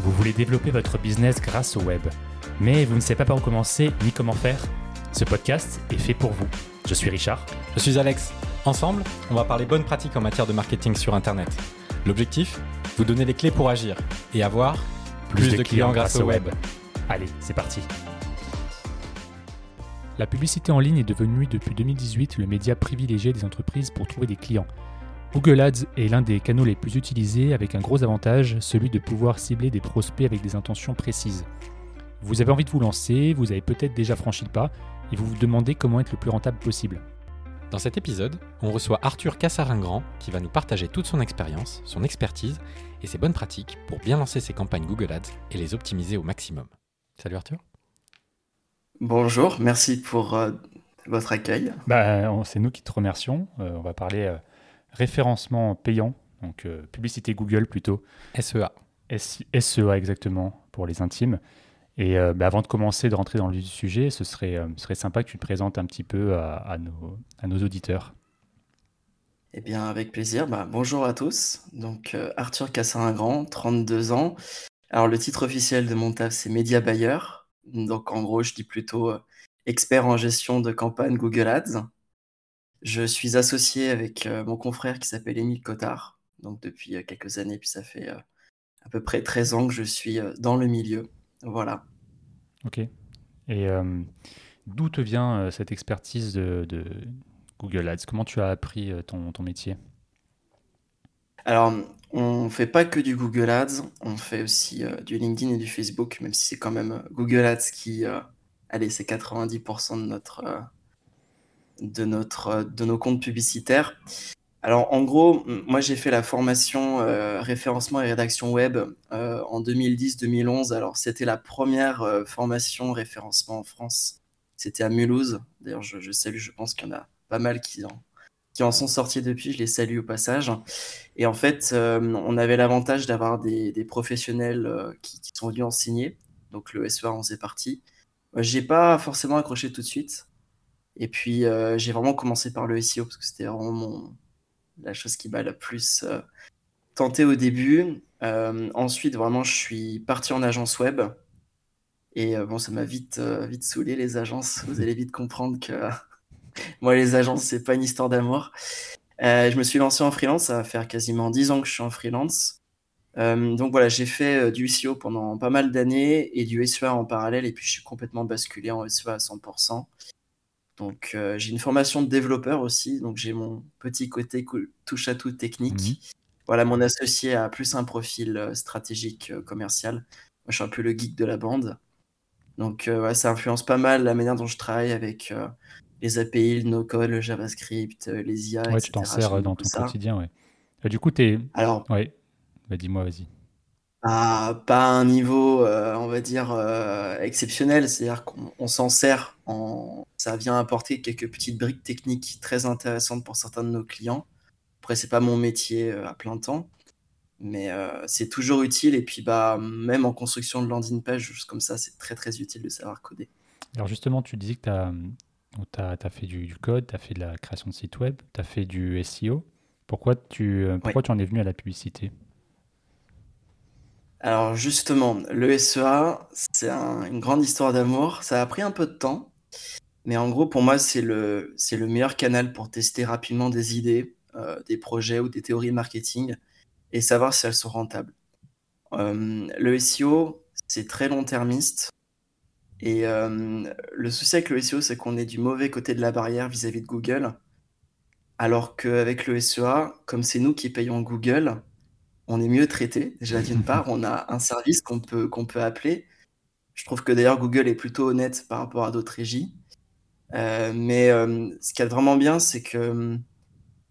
Vous voulez développer votre business grâce au web, mais vous ne savez pas par où commencer ni comment faire? Ce podcast est fait pour vous. Je suis Richard. Je suis Alex. Ensemble, on va parler bonnes pratiques en matière de marketing sur Internet. L'objectif? Vous donner les clés pour agir et avoir plus, de, clients, grâce au web. Allez, c'est parti. La publicité en ligne est devenue depuis 2018 le média privilégié des entreprises pour trouver des clients. Google Ads est l'un des canaux les plus utilisés avec un gros avantage, celui de pouvoir cibler des prospects avec des intentions précises. Vous avez envie de vous lancer, vous avez peut-être déjà franchi le pas et vous vous demandez comment être le plus rentable possible. Dans cet épisode, on reçoit Arthur Cassaringrand qui va nous partager toute son expérience, son expertise et ses bonnes pratiques pour bien lancer ses campagnes Google Ads et les optimiser au maximum. Salut Arthur. Bonjour, merci pour euh, votre accueil. Bah, c'est nous qui te remercions. Euh, on va parler euh, référencement payant, donc publicité Google plutôt. SEA. SEA exactement, pour les intimes. Et bah, avant de commencer, de rentrer dans le sujet, ce serait, serait sympa que tu te présentes un petit peu à, nos, à nos, auditeurs. Eh bien, avec plaisir. Bah, bonjour à tous. Donc, Arthur Cassin-Grand, 32 ans. Alors, le titre officiel de mon taf, c'est Média Buyer. Donc en gros, je dis plutôt euh, expert en gestion de campagne Google Ads. Je suis associé avec euh, mon confrère qui s'appelle Émile Cotard, donc depuis euh, quelques années, puis ça fait à peu près 13 ans que je suis dans le milieu. Voilà. Ok. Et d'où te vient cette expertise de, Google Ads? Comment tu as appris ton, ton métier? Alors, on fait pas que du Google Ads, on fait aussi euh, du LinkedIn et du Facebook, même si c'est quand même euh, Google Ads qui, euh, allez, c'est 90% de notre, de notre, de nos comptes publicitaires. Alors, en gros, moi, j'ai fait la formation référencement et rédaction web en 2010-2011. Alors, c'était la première formation référencement en France. C'était à Mulhouse. D'ailleurs, je, salue, je pense qu'il y en a pas mal qui en, qui en sont sortis depuis, je les salue au passage. Et en fait, euh, on avait l'avantage d'avoir des, professionnels euh, qui, sont venus enseigner. Donc le SEA faisait partie. Euh, j'ai pas forcément accroché tout de suite. Et puis j'ai vraiment commencé par le SEO parce que c'était vraiment la chose qui m'a le plus tenté au début. ensuite, vraiment, je suis parti en agence web. Et bon, ça m'a vite, vite saoulé les agences. Vous allez vite comprendre que moi, les agences, c'est pas une histoire d'amour. Euh, je me suis lancé en freelance, ça va faire quasiment 10 ans que je suis en freelance. Euh, donc voilà, j'ai fait euh, du SEO pendant pas mal d'années et du SEA en parallèle, et puis je suis complètement basculé en SEA à 100%. Donc j'ai une formation de développeur aussi, donc j'ai mon petit côté touche à tout technique. Mhm. Voilà, mon associé a plus un profil stratégique commercial. Moi, je suis un peu le geek de la bande. Donc ça influence pas mal la manière dont je travaille avec les API, le no-code, le JavaScript, euh, les IA, ouais, tu t'en sers euh, dans ton quotidien, ouais. Euh, du coup, tu es... Alors... Ouais, bah, dis-moi, vas-y. Pas, pas un niveau, on va dire, exceptionnel. C'est-à-dire qu'on s'en sert, en... ça vient apporter quelques petites briques techniques très intéressantes pour certains de nos clients. Après, c'est pas mon métier à plein temps, mais c'est toujours utile. Et puis, bah, même en construction de landing page, juste comme ça, c'est très très utile de savoir coder. Alors justement, tu disais que tu as fait du, code, tu as fait de la création de site web, tu as fait du SEO. Pourquoi tu, euh, pourquoi tu en es venu à la publicité? Alors justement, le SEA, c'est une grande histoire d'amour. Ça a pris un peu de temps, mais en gros, pour moi, c'est le, le meilleur canal pour tester rapidement des idées, euh, des projets ou des théories marketing et savoir si elles sont rentables. Euh, le SEO, c'est très long-termiste. Et euh, le souci avec le SEO, c'est qu'on est du mauvais côté de la barrière vis-à-vis de Google. Alors qu'avec le SEA, comme c'est nous qui payons Google, on est mieux traité. Déjà, d'une part, on a un service qu'on peut, qu'on peut appeler. Je trouve que d'ailleurs, Google est plutôt honnête par rapport à d'autres régies. Euh, mais euh, ce qui est vraiment bien, c'est que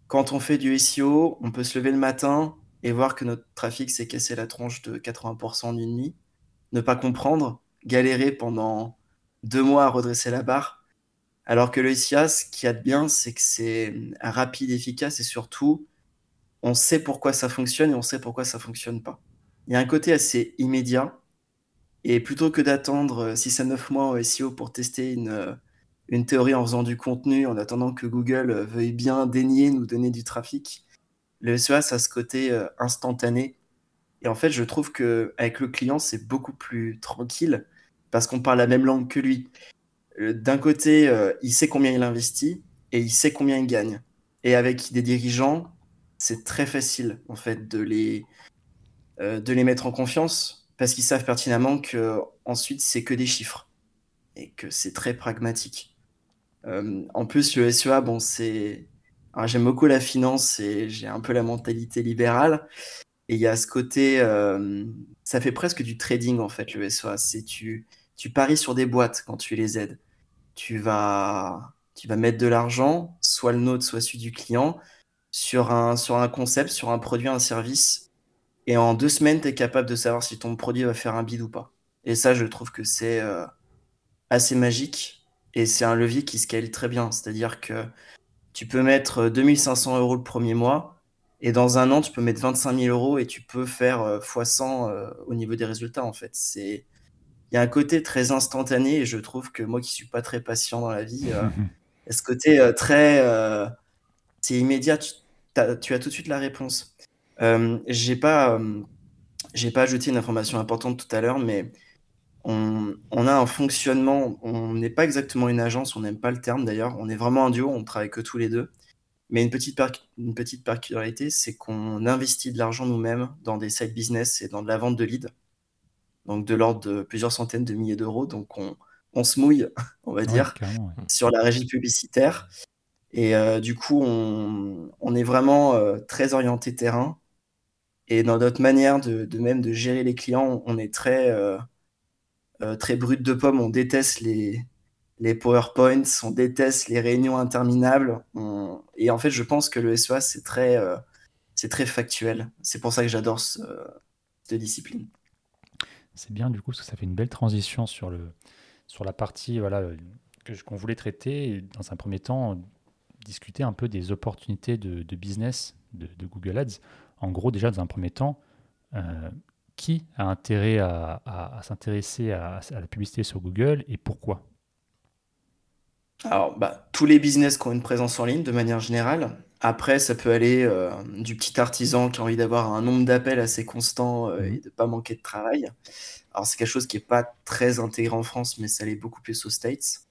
quand on fait du SEO, on peut se lever le matin et voir que notre trafic s'est cassé la tronche de 80% d'une nuit, ne pas comprendre, galérer pendant deux mois à redresser la barre. Alors que le SIA, ce qu'il y a de bien, c'est que c'est rapide, efficace et surtout, on sait pourquoi ça fonctionne et on sait pourquoi ça fonctionne pas. Il y a un côté assez immédiat. Et plutôt que d'attendre 6 à 9 mois au SEO pour tester une, une théorie en faisant du contenu, en attendant que Google veuille bien daigner nous donner du trafic, le SEA, a ce côté euh, instantané Et en fait, je trouve que avec le client, c'est beaucoup plus tranquille parce qu'on parle la même langue que lui. Euh, d'un côté, euh, il sait combien il investit et il sait combien il gagne. Et avec des dirigeants, c'est très facile en fait de les euh, de les mettre en confiance parce qu'ils savent pertinemment que ensuite c'est que des chiffres et que c'est très pragmatique. en plus, le SEA, bon, c'est j'aime beaucoup la finance et j'ai un peu la mentalité libérale. Et il y a ce côté, euh, ça fait presque du trading en fait, le SOA. C'est tu, tu paries sur des boîtes quand tu les aides. Tu vas, tu vas mettre de l'argent, soit le nôtre, soit celui du client, sur un, sur un concept, sur un produit, un service. Et en deux semaines, tu es capable de savoir si ton produit va faire un bid ou pas. Et ça, je trouve que c'est euh, assez magique. Et c'est un levier qui scale très bien. C'est-à-dire que tu peux mettre 2500 euros le premier mois et dans un an, tu peux mettre 25 000 euros et tu peux faire x100 euh, euh, au niveau des résultats, en fait. C'est... Il y a un côté très instantané et je trouve que moi qui suis pas très patient dans la vie, euh, ce côté très. c'est immédiat, tu, tu, as tout de suite la réponse. j'ai pas, j'ai pas ajouté une information importante tout à l'heure, mais on, on, a un fonctionnement. On n'est pas exactement une agence, on n'aime pas le terme d'ailleurs. On est vraiment un duo, on travaille que tous les deux. Mais une petite, une petite particularité, c'est qu'on investit de l'argent nous-mêmes dans des side business et dans de la vente de leads. Donc de l'ordre de plusieurs centaines de milliers d'euros. Donc on, on, se mouille, on va dire, sur la régie publicitaire. Et euh, du coup, on, on est vraiment euh, très orienté terrain. Et dans notre manière de, même de gérer les clients, on est très, euh, très brut de pomme. On déteste les, les PowerPoints, on déteste les réunions interminables. Et en fait, je pense que le SEA, c'est très, c'est très factuel. C'est pour ça que j'adore ce, cette discipline. C'est bien du coup, parce que ça fait une belle transition sur, le, sur la partie voilà, qu'on voulait traiter. Dans un premier temps, discuter un peu des opportunités de, business de, Google Ads. En gros, déjà, dans un premier temps, euh, qui a intérêt à, à s'intéresser à, à, la publicité sur Google et pourquoi? Alors, bah, tous les business qui ont une présence en ligne de manière générale. Après, ça peut aller euh, du petit artisan qui a envie d'avoir un nombre d'appels assez constant euh, et de pas manquer de travail. Alors, c'est quelque chose qui est pas très intégré en France, mais ça l'est beaucoup plus aux States.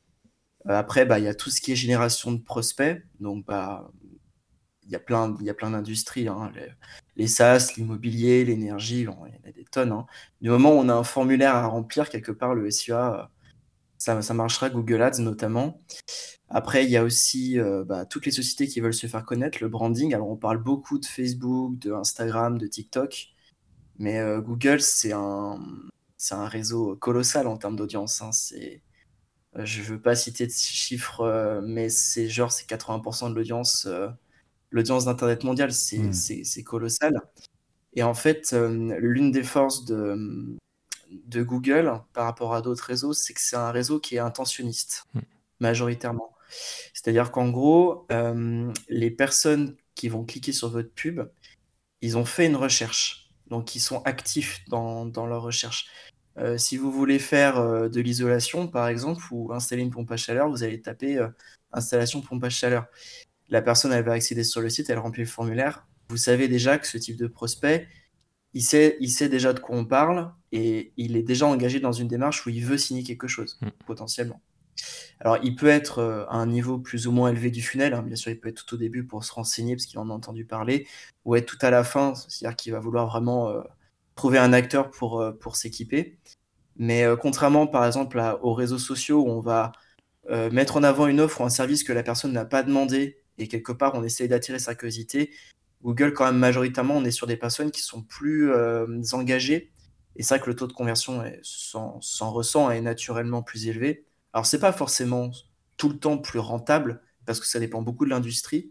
Euh, après, bah, il y a tout ce qui est génération de prospects. Donc, bah, il y a plein, il y a plein d'industries. Hein. Les, les, SaaS, l'immobilier, l'énergie, il y en a des tonnes. Hein. Du moment où on a un formulaire à remplir, quelque part, le SEA ça, marchera, Google Ads notamment. Après, il y a aussi euh, bah, toutes les sociétés qui veulent se faire connaître, le branding. Alors, on parle beaucoup de Facebook, de Instagram, de TikTok, mais euh, Google, c'est un, un réseau colossal en termes d'audience. Hein. C'est, euh, je veux pas citer de chiffres, mais c'est genre c'est 80% de l'audience, l'audience d'Internet mondial, hmm. c'est, colossal. Et en fait, l'une des forces de, de Google par rapport à d'autres réseaux, c'est que c'est un réseau qui est intentionniste, hmm. majoritairement. C'est-à-dire qu'en gros, euh, les personnes qui vont cliquer sur votre pub, ils ont fait une recherche. Donc, ils sont actifs dans, leur recherche. Euh, si vous voulez faire euh, de l'isolation, par exemple, ou installer une pompe à chaleur, vous allez taper installation pompe à chaleur. La personne, elle va accéder sur le site, elle remplit le formulaire. Vous savez déjà que ce type de prospect, il sait, il sait déjà de quoi on parle et il est déjà engagé dans une démarche où il veut signer quelque chose, mm. potentiellement. Alors, il peut être euh, à un niveau plus ou moins élevé du funnel, hein. bien sûr, il peut être tout au début pour se renseigner parce qu'il en a entendu parler, ou être tout à la fin, c'est-à-dire qu'il va vouloir vraiment euh, trouver un acteur pour, euh, pour s'équiper. Mais contrairement, par exemple, aux réseaux sociaux où on va mettre en avant une offre ou un service que la personne n'a pas demandé et quelque part on essaie d'attirer sa curiosité, Google, quand même, majoritairement, on est sur des personnes qui sont plus euh, engagées. Et c'est vrai que le taux de conversion s'en ressent est naturellement plus élevé. Alors, c'est pas forcément tout le temps plus rentable, parce que ça dépend beaucoup de l'industrie,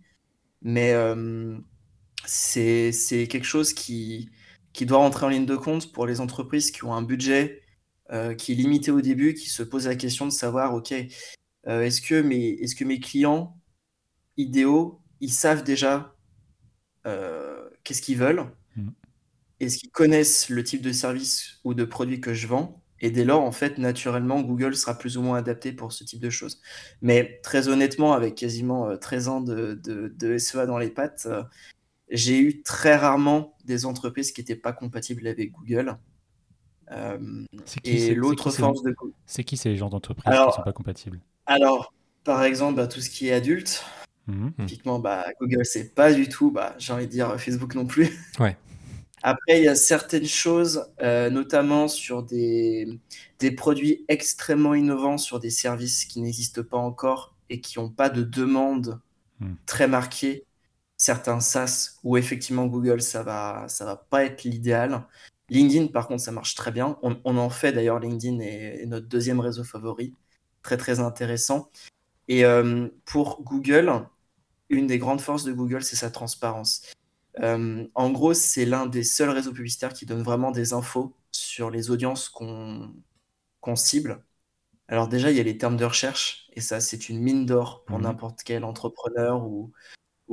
mais euh, c'est quelque chose qui, qui doit rentrer en ligne de compte pour les entreprises qui ont un budget euh, qui est limité au début, qui se posent la question de savoir, OK, est-ce que, mes, est -ce que mes clients idéaux, ils savent déjà euh, qu'est-ce qu'ils veulent, mm. est-ce qu'ils connaissent le type de service ou de produit que je vends. Et dès lors, en fait, naturellement, Google sera plus ou moins adapté pour ce type de choses. Mais très honnêtement, avec quasiment 13 euh, ans de, de, SEA dans les pattes, euh, j'ai eu très rarement des entreprises qui n'étaient pas compatibles avec Google. Euh, et l'autre force de C'est qui ces gens d'entreprises qui ne sont pas compatibles? Alors, par exemple, bah, tout ce qui est adulte, mmh. typiquement, bah, Google, c'est pas du tout, bah, j'ai envie de dire Facebook non plus. Ouais. Après, il y a certaines choses, euh, notamment sur des, des produits extrêmement innovants, sur des services qui n'existent pas encore et qui n'ont pas de demande mmh. très marquée. Certains SaaS où effectivement Google, ça va, ça va pas être l'idéal. LinkedIn, par contre, ça marche très bien. On, en fait d'ailleurs, LinkedIn est, notre deuxième réseau favori. Très, très intéressant. Et euh, pour Google, une des grandes forces de Google, c'est sa transparence. Euh, en gros, c'est l'un des seuls réseaux publicitaires qui donne vraiment des infos sur les audiences qu'on cible. Alors déjà, il y a les termes de recherche, et ça, c'est une mine d'or pour mmh n'importe quel entrepreneur ou,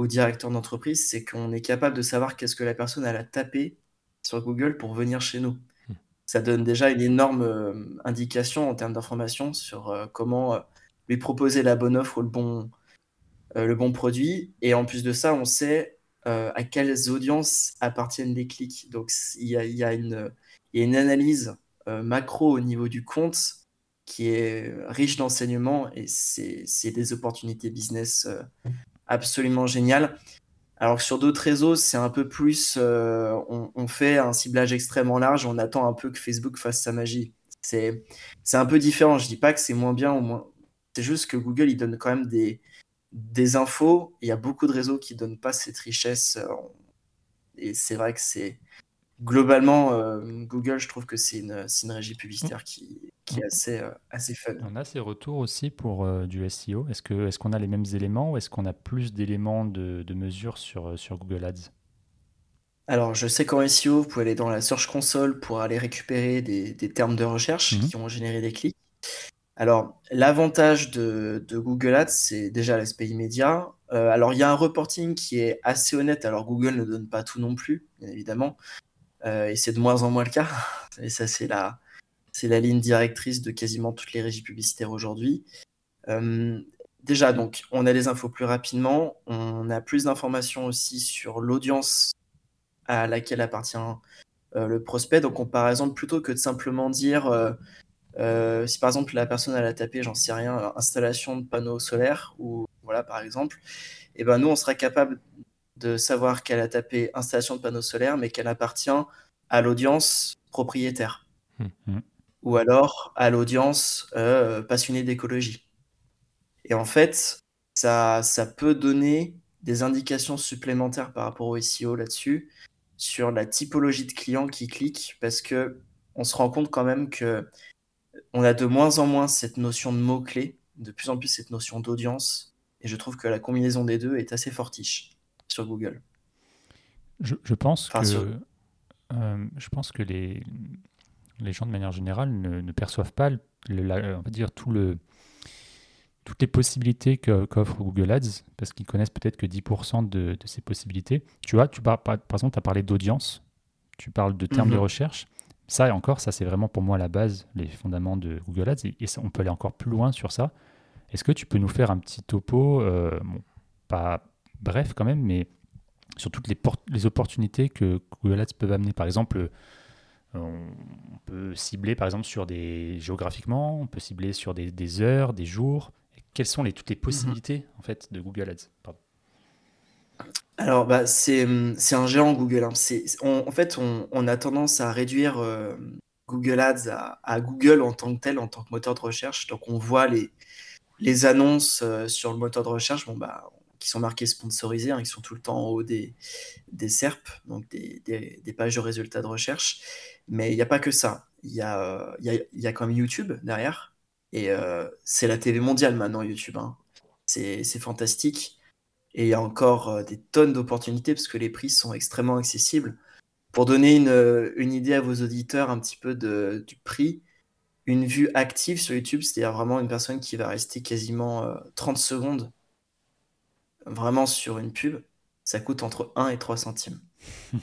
directeur d'entreprise, c'est qu'on est capable de savoir qu'est-ce que la personne a tapé sur Google pour venir chez nous. Hmm. Ça donne déjà une énorme euh, indication en termes d'information sur euh, comment euh, lui proposer la bonne offre ou le bon, le bon produit. Et en plus de ça, on sait à quelles audiences appartiennent les clics. Donc il y a, y a, une, y a une analyse macro au niveau du compte qui est riche d'enseignements et c'est des opportunités business absolument géniales. Alors que sur d'autres réseaux, c'est un peu plus, euh, on, fait un ciblage extrêmement large, on attend un peu que Facebook fasse sa magie. C'est, un peu différent. Je dis pas que c'est moins bien ou moins. C'est juste que Google, il donne quand même des, des infos. Il y a beaucoup de réseaux qui donnent pas cette richesse. Euh, et c'est vrai que c'est, globalement, euh, Google, je trouve que c'est une, une, régie publicitaire qui, qui est assez, euh, assez fun. On a ces retours aussi pour euh, du SEO. Est-ce qu'on est qu'on a les mêmes éléments ou est-ce qu'on a plus d'éléments de, de, mesure sur, sur Google Ads? Alors, je sais qu'en SEO, vous pouvez aller dans la Search Console pour aller récupérer des, des termes de recherche mhm. qui ont généré des clics. Alors, l'avantage de, de, Google Ads, c'est déjà l'aspect immédiat. alors, il y a un reporting qui est assez honnête. Alors, Google ne donne pas tout non plus, bien évidemment. Euh, et c'est de moins en moins le cas. Et ça, c'est la, c'est la ligne directrice de quasiment toutes les régies publicitaires aujourd'hui. Euh, déjà, donc, on a les infos plus rapidement. On a plus d'informations aussi sur l'audience à laquelle appartient euh, le prospect. Donc, on, par exemple, plutôt que de simplement dire, si par exemple la personne a tapé, j'en sais rien, installation de panneaux solaires ou voilà, par exemple, et eh ben nous, on sera capable de savoir qu'elle a tapé installation de panneaux solaires, mais qu'elle appartient à l'audience propriétaire. Mhm. Ou alors à l'audience euh, passionnée d'écologie. Et en fait, ça, ça peut donner des indications supplémentaires par rapport au SEO là-dessus, sur la typologie de clients qui cliquent, parce que on se rend compte quand même que on a de moins en moins cette notion de mots-clés, de plus en plus cette notion d'audience, et je trouve que la combinaison des deux est assez fortiche sur Google. Je, pense que, euh, je pense que les, les gens de manière générale ne, perçoivent pas, le, on va dire, tout le, toutes les possibilités qu'offre Google Ads, parce qu'ils connaissent peut-être que 10% de, de, ces possibilités. Tu vois, tu par, par, exemple, tu as parlé d'audience, tu parles de termes de mhm. recherche. Ça, et encore, ça, c'est vraiment pour moi la base, les fondaments de Google Ads, et, on peut aller encore plus loin sur ça. Est-ce que tu peux nous faire un petit topo, euh, bon, pas, bref quand même, mais sur toutes les, les opportunités que Google Ads peuvent amener. Par exemple, euh, on peut cibler par exemple sur des géographiquement, on peut cibler sur des, heures, des jours. quelles sont les, toutes les possibilités en fait de Google Ads? Alors, bah, c'est un géant Google. Hein. en fait, on, a tendance à réduire euh, Google Ads à, Google en tant que tel, en tant que moteur de recherche. Donc, on voit les, les annonces euh, sur le moteur de recherche. Bon, bah, qui sont marqués sponsorisés, hein, qui sont tout le temps en haut des, des SERP, donc des, des, pages de résultats de recherche. Mais il n'y a pas que ça. Il y a, y, a, y a quand même YouTube derrière. Et euh, c'est la TV mondiale maintenant, YouTube. Hein. C'est fantastique. Et il y a encore euh, des tonnes d'opportunités parce que les prix sont extrêmement accessibles. Pour donner une, une, idée à vos auditeurs un petit peu de, du prix, une vue active sur YouTube, c'est-à-dire vraiment une personne qui va rester quasiment 30 euh, secondes vraiment sur une pub, ça coûte entre 1 et 3 centimes.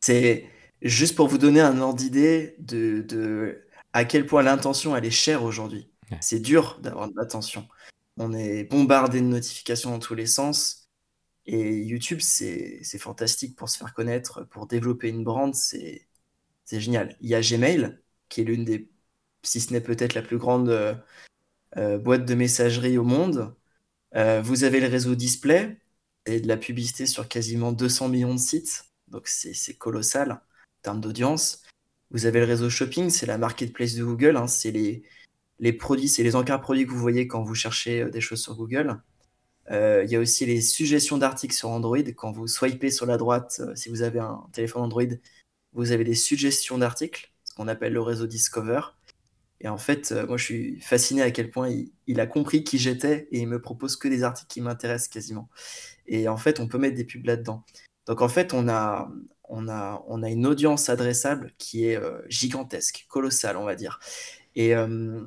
c'est juste pour vous donner un ordre d'idée de, à quel point l'intention elle est chère aujourd'hui. C'est dur d'avoir de l'attention. On est bombardé de notifications dans tous les sens. Et YouTube, c'est fantastique pour se faire connaître, pour développer une brand, c'est génial. Il y a Gmail, qui est l'une des, si ce n'est peut-être la plus grande euh, euh, boîte de messagerie au monde. Euh, vous avez le réseau Display et de la publicité sur quasiment 200 millions de sites. Donc c'est colossal en termes d'audience. Vous avez le réseau Shopping, c'est la marketplace de Google. Hein. c'est les, produits, c'est les encarts produits que vous voyez quand vous cherchez des choses sur Google. Il y a aussi les suggestions d'articles sur Android. Quand vous swipez sur la droite, si vous avez un téléphone Android, vous avez des suggestions d'articles, ce qu'on appelle le réseau Discover. Et en fait, euh, moi, je suis fasciné à quel point il, a compris qui j'étais et il me propose que des articles qui m'intéressent quasiment. Et en fait, on peut mettre des pubs là-dedans. Donc en fait, on a, on a, on a une audience adressable qui est euh, gigantesque, colossale, on va dire. Et euh,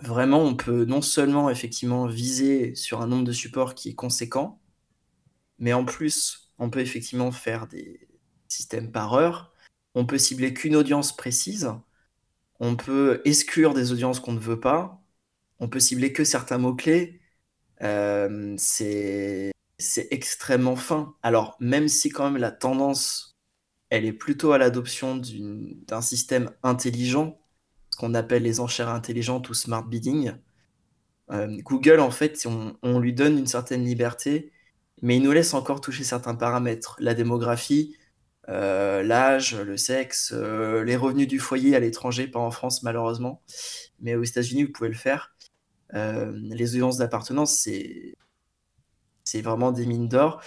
vraiment, on peut non seulement effectivement viser sur un nombre de supports qui est conséquent, mais en plus, on peut effectivement faire des systèmes par heure. On peut cibler qu'une audience précise on peut exclure des audiences qu'on ne veut pas. On peut cibler que certains mots-clés. Euh, c'est extrêmement fin. Alors, même si quand même la tendance, elle est plutôt à l'adoption d'un système intelligent, ce qu'on appelle les enchères intelligentes ou smart bidding, euh, Google, en fait, on, on, lui donne une certaine liberté, mais il nous laisse encore toucher certains paramètres. La démographie, euh, l'âge, le sexe, euh, les revenus du foyer à l'étranger, pas en France malheureusement, mais aux États-Unis vous pouvez le faire. Euh, les audiences d'appartenance, c'est c'est vraiment des mines d'or.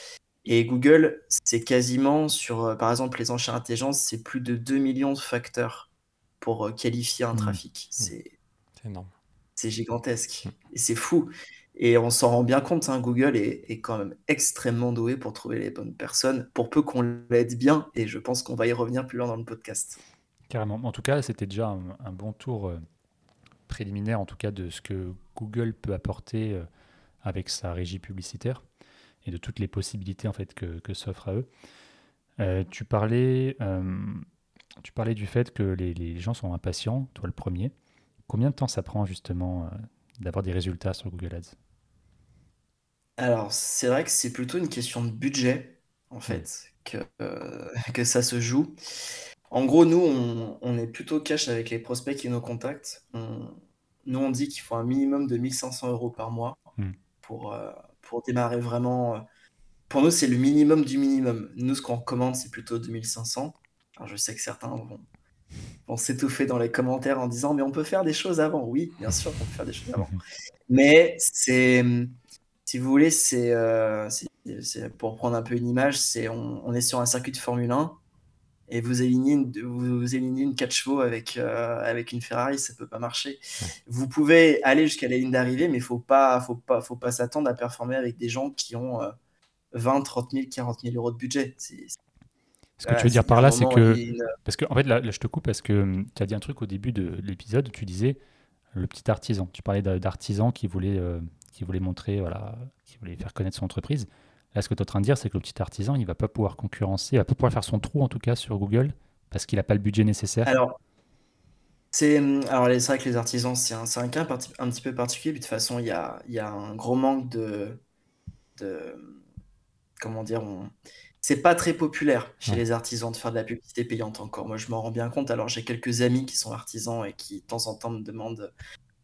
Et Google, c'est quasiment sur, par exemple, les enchères intelligentes, c'est plus de 2 millions de facteurs pour qualifier un mmh. trafic. Mmh. C'est énorme. C'est gigantesque. Mmh. Et c'est fou. Et on s'en rend bien compte, hein, Google est, quand même extrêmement doué pour trouver les bonnes personnes, pour peu qu'on l'aide bien, et je pense qu'on va y revenir plus loin dans le podcast. Carrément. En tout cas, c'était déjà un, bon tour euh, préliminaire, en tout cas, de ce que Google peut apporter euh, avec sa régie publicitaire et de toutes les possibilités en fait que, que s'offre à eux. Euh, tu, parlais, tu parlais du fait que les, gens sont impatients, toi le premier. Combien de temps ça prend justement d'avoir des résultats sur Google Ads Alors, c'est vrai que c'est plutôt une question de budget, en hmm. fait, que, euh, que ça se joue. En gros, nous, on, est plutôt cash avec les prospects et nos contacts. nous, on dit qu'il faut un minimum de 1500 euros par mois hmm. pour, euh, pour démarrer vraiment. Euh, pour nous, c'est le minimum du minimum. Nous, ce qu'on recommande, c'est plutôt 2500. Alors, je sais que certains vont, vont s'étouffer dans les commentaires en disant mais on peut faire des choses avant. Oui, bien sûr, on peut faire des choses avant. Mais c'est, si vous voulez, c'est, euh, pour prendre un peu une image, c'est on, est sur un circuit de Formule 1 et vous alignez une, vous, une 4 chevaux avec, euh, avec une Ferrari, ça peut pas marcher. Vous pouvez aller jusqu'à la ligne d'arrivée, mais faut pas, faut pas, faut pas s'attendre à performer avec des gens qui ont 20, 30 000, 40 000 euros de budget. C'est, ce que tu veux dire par là, c'est que. Parce que, en fait, là, je te coupe parce que hum, tu as dit un truc au début de l'épisode où tu disais le petit artisan. Tu parlais d'artisan qui voulait, euh, qui voulait montrer, voilà, qui voulait faire connaître son entreprise. Là, ce que tu es en train de dire, c'est que le petit artisan, il va pas pouvoir concurrencer, il va pas pouvoir faire son trou, en tout cas, sur Google, parce qu'il n'a pas le budget nécessaire. Alors, c'est hum, alors c'est vrai que les artisans, c'est un, un, cas un petit peu particulier. Puis de toute façon, il y a, y a, un gros manque de. de comment dire on, c'est pas très populaire chez les artisans de faire de la publicité payante encore. Moi, je m'en rends bien compte. Alors, j'ai quelques amis qui sont artisans et qui, de temps en temps, me demandent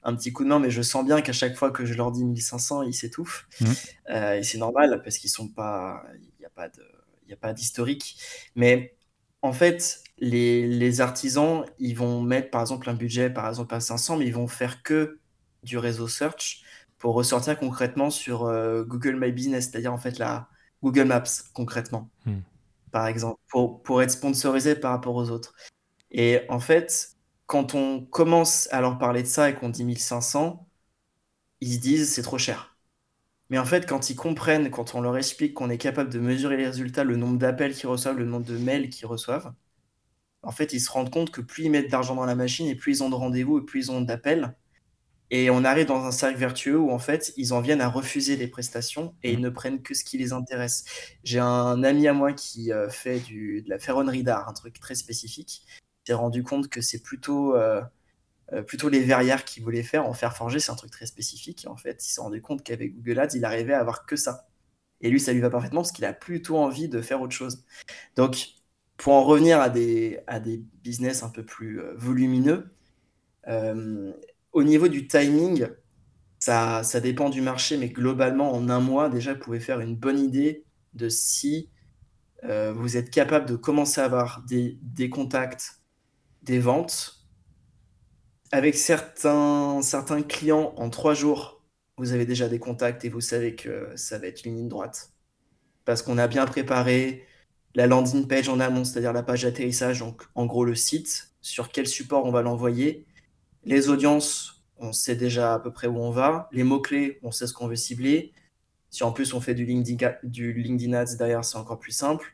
un petit coup de main, mais je sens bien qu'à chaque fois que je leur dis 1500, ils s'étouffent. Mmh. Euh, et c'est normal parce qu'ils sont pas. Il n'y a pas de. Il a pas d'historique. Mais en fait, les, artisans, ils vont mettre par exemple un budget, par exemple à 500, mais ils vont faire que du réseau search pour ressortir concrètement sur euh, Google My Business, c'est-à-dire en fait la, Google Maps, concrètement, hmm. par exemple, pour, pour être sponsorisé par rapport aux autres. Et en fait, quand on commence à leur parler de ça et qu'on dit 1500, ils se disent c'est trop cher. Mais en fait, quand ils comprennent, quand on leur explique qu'on est capable de mesurer les résultats, le nombre d'appels qu'ils reçoivent, le nombre de mails qu'ils reçoivent, en fait, ils se rendent compte que plus ils mettent d'argent dans la machine et plus ils ont de rendez-vous et plus ils ont d'appels, et on arrive dans un cercle vertueux où en fait, ils en viennent à refuser des prestations et ils mmh. ne prennent que ce qui les intéresse. J'ai un ami à moi qui euh, fait du, de la ferronnerie d'art, un truc très spécifique. Il s'est rendu compte que c'est plutôt, euh, euh, plutôt les verrières qu'il voulait faire. En fer forgé, c'est un truc très spécifique. Et en fait, il s'est rendu compte qu'avec Google Ads, il arrivait à avoir que ça. Et lui, ça lui va parfaitement parce qu'il a plutôt envie de faire autre chose. Donc, pour en revenir à des, à des business un peu plus volumineux, euh, au niveau du timing, ça, ça dépend du marché, mais globalement, en un mois, déjà, vous pouvez faire une bonne idée de si euh, vous êtes capable de commencer à avoir des, des contacts, des ventes. Avec certains, certains clients, en trois jours, vous avez déjà des contacts et vous savez que ça va être une ligne droite. Parce qu'on a bien préparé la landing page en amont, c'est-à-dire la page d'atterrissage, donc en gros le site, sur quel support on va l'envoyer. Les audiences, on sait déjà à peu près où on va. Les mots-clés, on sait ce qu'on veut cibler. Si en plus on fait du LinkedIn, Ads derrière, c'est encore plus simple.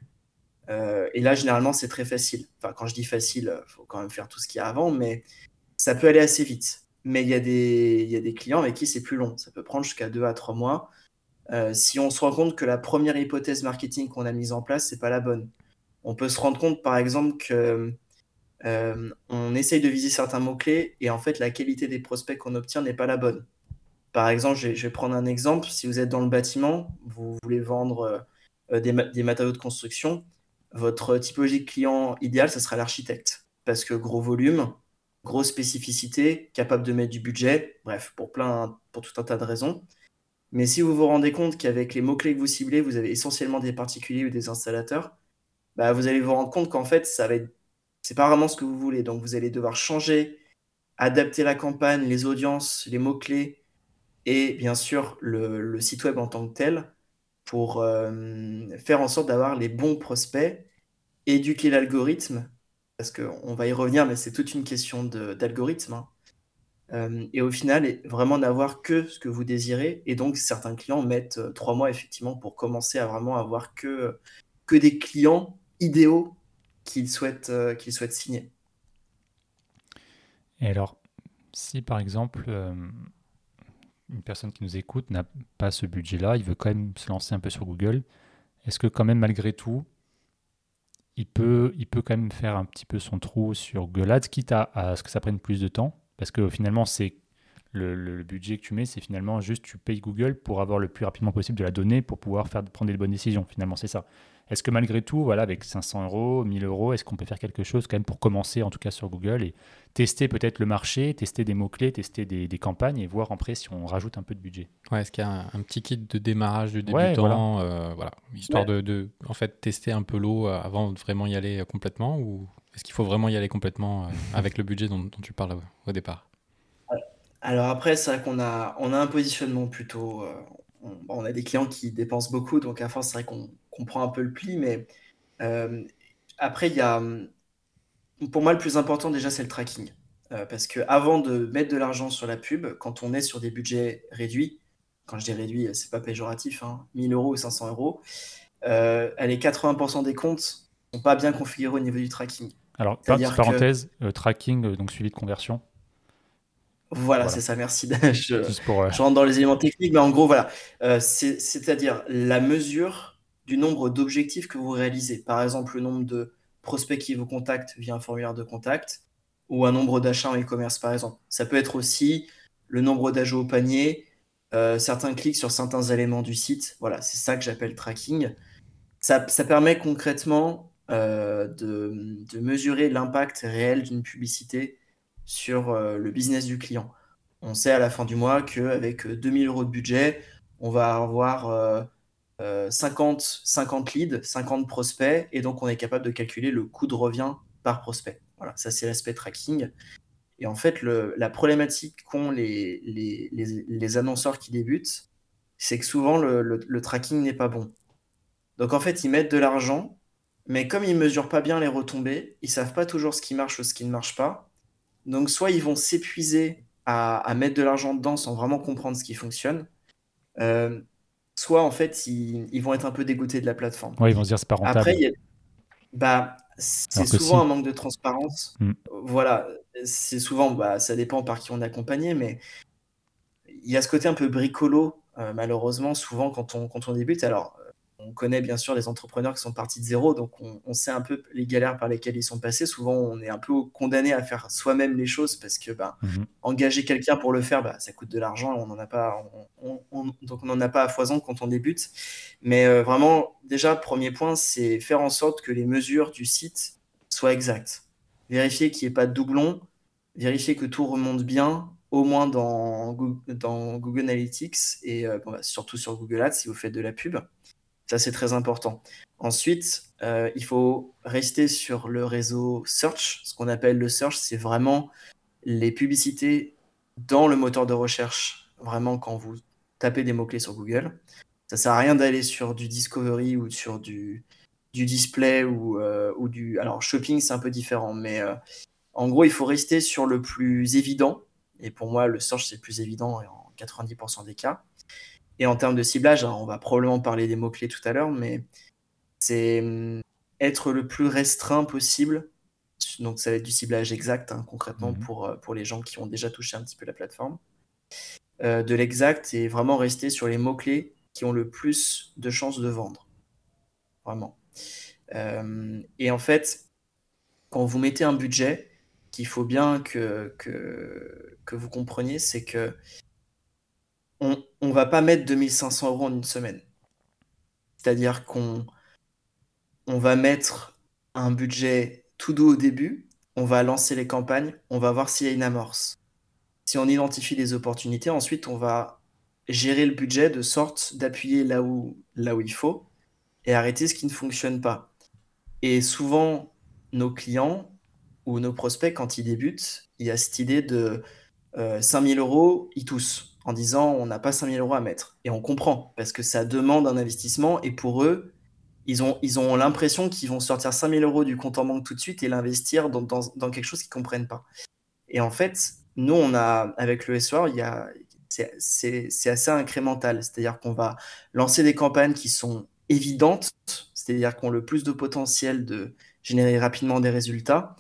Euh, et là, généralement, c'est très facile. Enfin, quand je dis facile, il faut quand même faire tout ce qu'il y a avant, mais ça peut aller assez vite. Mais il y, a des, il y a des clients avec qui c'est plus long. Ça peut prendre jusqu'à 2 à 3 mois. Euh, si on se rend compte que la première hypothèse marketing qu'on a mise en place, c'est pas la bonne. On peut se rendre compte, par exemple, que euh, on essaye de viser certains mots-clés et en fait, la qualité des prospects qu'on obtient n'est pas la bonne. Par exemple, je vais, prendre un exemple. Si vous êtes dans le bâtiment, vous voulez vendre euh, des, matériaux de construction, votre typologie de client idéal, ce sera l'architecte. Parce que gros volume, grosse spécificité, capable de mettre du budget, bref, pour, plein, pour tout un tas de raisons. Mais si vous vous rendez compte qu'avec les mots-clés que vous ciblez, vous avez essentiellement des particuliers ou des installateurs, bah, vous allez vous rendre compte qu'en fait, ça va être... c'est pas vraiment ce que vous voulez. Donc vous allez devoir changer, adapter la campagne, les audiences, les mots-clés et bien sûr le, site web en tant que tel pour euh, faire en sorte d'avoir les bons prospects, éduquer l'algorithme, parce qu'on va y revenir, mais c'est toute une question d'algorithme. Hein. Euh, et au final, vraiment n'avoir que ce que vous désirez. Et donc, certains clients mettent euh, trois mois, effectivement, pour commencer à vraiment avoir que, que des clients idéaux qu'ils souhaitent, euh, qu'ils souhaitent signer. Et alors, si par exemple, une personne qui nous écoute n'a pas ce budget-là, il veut quand même se lancer un peu sur Google, est-ce que quand même, malgré tout, il peut, il peut quand même faire un petit peu son trou sur Google Ads, quitte à ce que ça prenne plus de temps? Parce que finalement, c'est le, budget que tu mets, c'est finalement juste tu payes Google pour avoir le plus rapidement possible de la donnée pour pouvoir faire, prendre des bonnes décisions. Finalement, c'est ça. Est-ce que malgré tout, voilà, avec 500 euros, 1000 euros, est-ce qu'on peut faire quelque chose quand même pour commencer, en tout cas sur Google, et tester peut-être le marché, tester des mots-clés, tester des, campagnes et voir après si on rajoute un peu de budget? Ouais, est-ce qu'il y a un, petit kit de démarrage du débutant, euh, voilà. histoire de, de, en fait, tester un peu l'eau euh, avant de vraiment y aller complètement ou est-ce qu'il faut vraiment y aller complètement euh, avec le budget dont, tu parles au départ? Alors après, c'est vrai qu'on a, on a un positionnement plutôt... Euh, on, a des clients qui dépensent beaucoup, donc à force, c'est vrai qu'on comprend prend un peu le pli, mais euh, après, il y a... Pour moi, le plus important déjà, c'est le tracking. parce que avant de mettre de l'argent sur la pub, quand on est sur des budgets réduits, quand je dis réduit, c'est pas péjoratif, hein, 1000 euros ou 500 euros, elle est 80% des comptes sont pas bien configurés au niveau du tracking. Alors, parenthèse, euh, tracking, euh, donc suivi de conversion. Voilà, c'est ça, merci. je, euh, je, rentre dans les éléments techniques, mais en gros, voilà. C'est-à-dire la mesure du nombre d'objectifs que vous réalisez. Par exemple, le nombre de prospects qui vous contactent via un formulaire de contact ou un nombre d'achats en e-commerce, par exemple. Ça peut être aussi le nombre d'ajouts au panier, certains clics sur certains éléments du site. Voilà, c'est ça que j'appelle tracking. Ça, ça permet concrètement euh, de, mesurer l'impact réel d'une publicité sur euh, le business du client. On sait à la fin du mois qu'avec 2000 euros de budget, on va avoir 50, euh, 50 leads, 50 prospects, et donc on est capable de calculer le coût de revient par prospect. Voilà, ça c'est l'aspect tracking. Et en fait, la problématique qu'ont les, les, annonceurs qui débutent, c'est que souvent le, le tracking n'est pas bon. Donc en fait, ils mettent de l'argent mais comme ils mesurent pas bien les retombées, ils savent pas toujours ce qui marche ou ce qui ne marche pas. Donc soit ils vont s'épuiser à, mettre de l'argent dedans sans vraiment comprendre ce qui fonctionne, euh, soit en fait ils, vont être un peu dégoûtés de la plateforme. Ouais, ils vont se dire c'est pas rentable. Après, bah, c'est souvent un manque de transparence. Mm. Voilà, c'est souvent, bah, ça dépend par qui on est accompagné, mais il y a ce côté un peu bricolo, euh, malheureusement, souvent quand on, quand on débute. Alors, on connaît bien sûr les entrepreneurs qui sont partis de zéro, donc on, sait un peu les galères par lesquelles ils sont passés. Souvent, on est un peu condamné à faire soi-même les choses parce que bah, mhm. engager quelqu'un pour le faire, bah, ça coûte de l'argent, on n'en a pas, donc on n'en a pas à foison quand on débute. Mais euh, vraiment, déjà, premier point, c'est faire en sorte que les mesures du site soient exactes. Vérifier qu'il n'y ait pas de doublons, vérifier que tout remonte bien, au moins dans, dans Google Analytics et euh, bah, surtout sur Google Ads si vous faites de la pub. Ça, c'est très important. Ensuite, euh, il faut rester sur le réseau Search. Ce qu'on appelle le Search, c'est vraiment les publicités dans le moteur de recherche, vraiment quand vous tapez des mots-clés sur Google. Ça sert à rien d'aller sur du Discovery ou sur du, display ou, euh, ou du... Alors, shopping, c'est un peu différent, mais euh, en gros, il faut rester sur le plus évident. Et pour moi, le Search, c'est le plus évident en 90% des cas. Et en termes de ciblage, on va probablement parler des mots-clés tout à l'heure, mais c'est hum, être le plus restreint possible. Donc ça va être du ciblage exact, hein, concrètement, mhm. pour, euh, pour les gens qui ont déjà touché un petit peu la plateforme. Euh, de l'exact et vraiment rester sur les mots-clés qui ont le plus de chances de vendre. Vraiment. Euh, et en fait, quand vous mettez un budget, qu'il faut bien que, que, que vous compreniez, c'est que on ne va pas mettre 2500 euros en une semaine. C'est-à-dire qu'on on va mettre un budget tout doux au début, on va lancer les campagnes, on va voir s'il y a une amorce. Si on identifie les opportunités, ensuite on va gérer le budget de sorte d'appuyer là où, là où il faut et arrêter ce qui ne fonctionne pas. Et souvent, nos clients ou nos prospects, quand ils débutent, il y a cette idée de 5000 euh, euros, ils toussent en disant on n'a pas 5000 euros à mettre. Et on comprend, parce que ça demande un investissement, et pour eux, ils ont, ils ont l'impression qu'ils vont sortir 5000 euros du compte en banque tout de suite et l'investir dans, dans, quelque chose qu'ils ne comprennent pas. Et en fait, nous, on a, avec le SOR, il y a, c'est assez incrémental. C'est-à-dire qu'on va lancer des campagnes qui sont évidentes, c'est-à-dire qu'on ont le plus de potentiel de générer rapidement des résultats.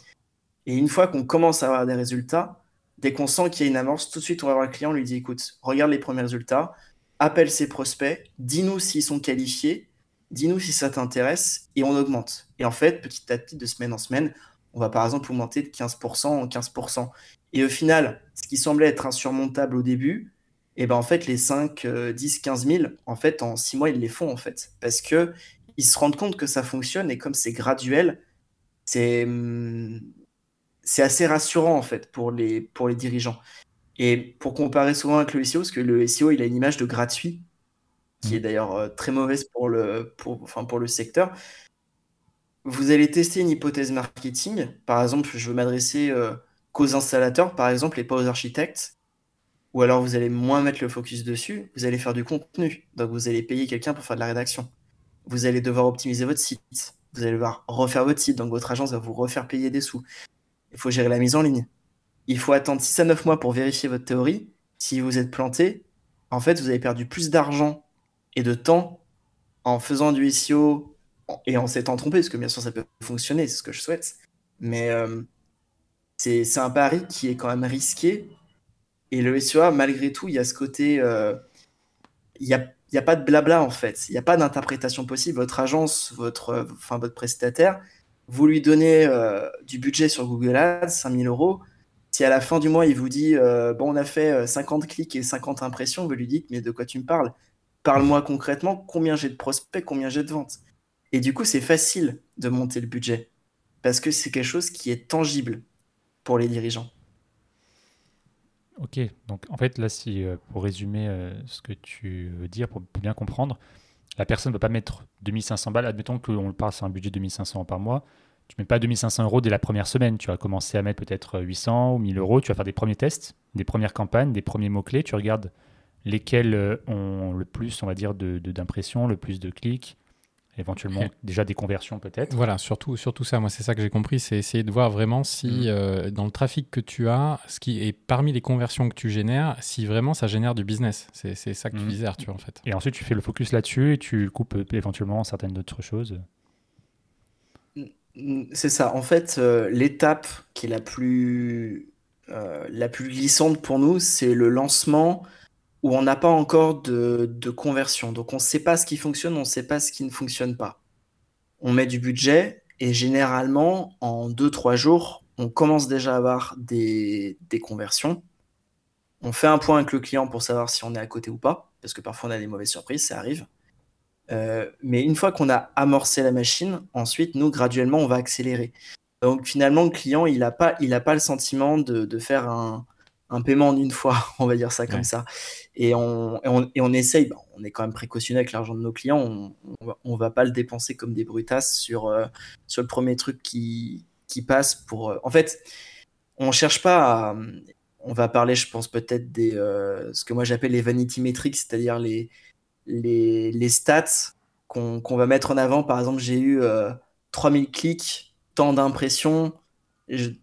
Et une fois qu'on commence à avoir des résultats, Dès qu'on sent qu'il y a une amorce, tout de suite, on va voir le client, on lui dit écoute, regarde les premiers résultats, appelle ses prospects, dis-nous s'ils sont qualifiés, dis-nous si ça t'intéresse, et on augmente. Et en fait, petit à petit, de semaine en semaine, on va par exemple augmenter de 15% en 15%. Et au final, ce qui semblait être insurmontable au début, eh ben en fait, les 5, 10, 15 000, en fait, en 6 mois, ils les font, en fait. Parce que ils se rendent compte que ça fonctionne, et comme c'est graduel, c'est hum, c'est assez rassurant en fait pour les, pour les dirigeants. Et pour comparer souvent avec le SEO, parce que le SEO il a une image de gratuit, qui est mm. d'ailleurs euh, très mauvaise pour le, pour, enfin, pour le secteur. Vous allez tester une hypothèse marketing. Par exemple, je veux m'adresser euh, qu'aux installateurs, par exemple, et pas aux architectes. Ou alors vous allez moins mettre le focus dessus. Vous allez faire du contenu. Donc vous allez payer quelqu'un pour faire de la rédaction. Vous allez devoir optimiser votre site. Vous allez devoir refaire votre site. Donc votre agence va vous refaire payer des sous il faut gérer la mise en ligne. Il faut attendre 6 à 9 mois pour vérifier votre théorie. Si vous êtes planté, en fait, vous avez perdu plus d'argent et de temps en faisant du SEO et en s'étant trompé, parce que bien sûr, ça peut fonctionner, c'est ce que je souhaite. Mais euh, c'est un pari qui est quand même risqué. Et le SEO, malgré tout, il y a ce côté. Euh, il n'y a, a, pas de blabla, en fait. Il n'y a pas d'interprétation possible. Votre agence, votre, enfin, votre prestataire, vous lui donnez euh, du budget sur Google Ads, 5000 euros. Si à la fin du mois, il vous dit euh, Bon, on a fait 50 euh, clics et 50 impressions, vous lui dites Mais de quoi tu me parles? Parle-moi concrètement combien j'ai de prospects, combien j'ai de ventes? Et du coup, c'est facile de monter le budget parce que c'est quelque chose qui est tangible pour les dirigeants. Ok, donc en fait, là, pour résumer ce que tu veux dire, pour bien comprendre, la personne ne va pas mettre 2500 balles. Admettons qu'on le passe à un budget de 2500 par mois. Tu ne mets pas 2500 euros dès la première semaine. Tu vas commencer à mettre peut-être 800 ou 1000 euros. Tu vas faire des premiers tests, des premières campagnes, des premiers mots-clés. Tu regardes lesquels euh, ont le plus, on va dire, d'impressions, de, le plus de clics, éventuellement déjà des conversions peut-être. Voilà, surtout, surtout ça, moi c'est ça que j'ai compris, c'est essayer de voir vraiment si mm. euh, dans le trafic que tu as, ce qui est parmi les conversions que tu génères, si vraiment ça génère du business. C'est ça que tu mm. disais Arthur en fait. Et ensuite tu fais le focus là-dessus et tu coupes euh, éventuellement certaines autres choses. Mm, c'est ça, en fait euh, l'étape qui est la plus, la plus glissante pour nous, c'est le lancement où on n'a pas encore de, de, conversion. Donc on ne sait pas ce qui fonctionne, on ne sait pas ce qui ne fonctionne pas. On met du budget et généralement, en 2-3 jours, on commence déjà à avoir des, des, conversions. On fait un point avec le client pour savoir si on est à côté ou pas, parce que parfois on a des mauvaises surprises, ça arrive. Euh, mais une fois qu'on a amorcé la machine, ensuite, nous, graduellement, on va accélérer. Donc finalement, le client, il n'a pas, il pas le sentiment de, de faire un, un paiement en une fois, on va dire ça comme ça. Et on, on, essaye, bah, on est quand même précautionneux avec l'argent de nos clients, on, on, va, pas le dépenser comme des brutasses sur, euh, sur le premier truc qui, qui passe pour... Euh, en fait, on cherche pas à... On va parler, je pense, peut-être des... Euh, ce que moi j'appelle les vanity metrics, c'est-à-dire les, les, les stats qu'on va mettre en avant. Par exemple, j'ai eu 3000 clics, tant d'impressions,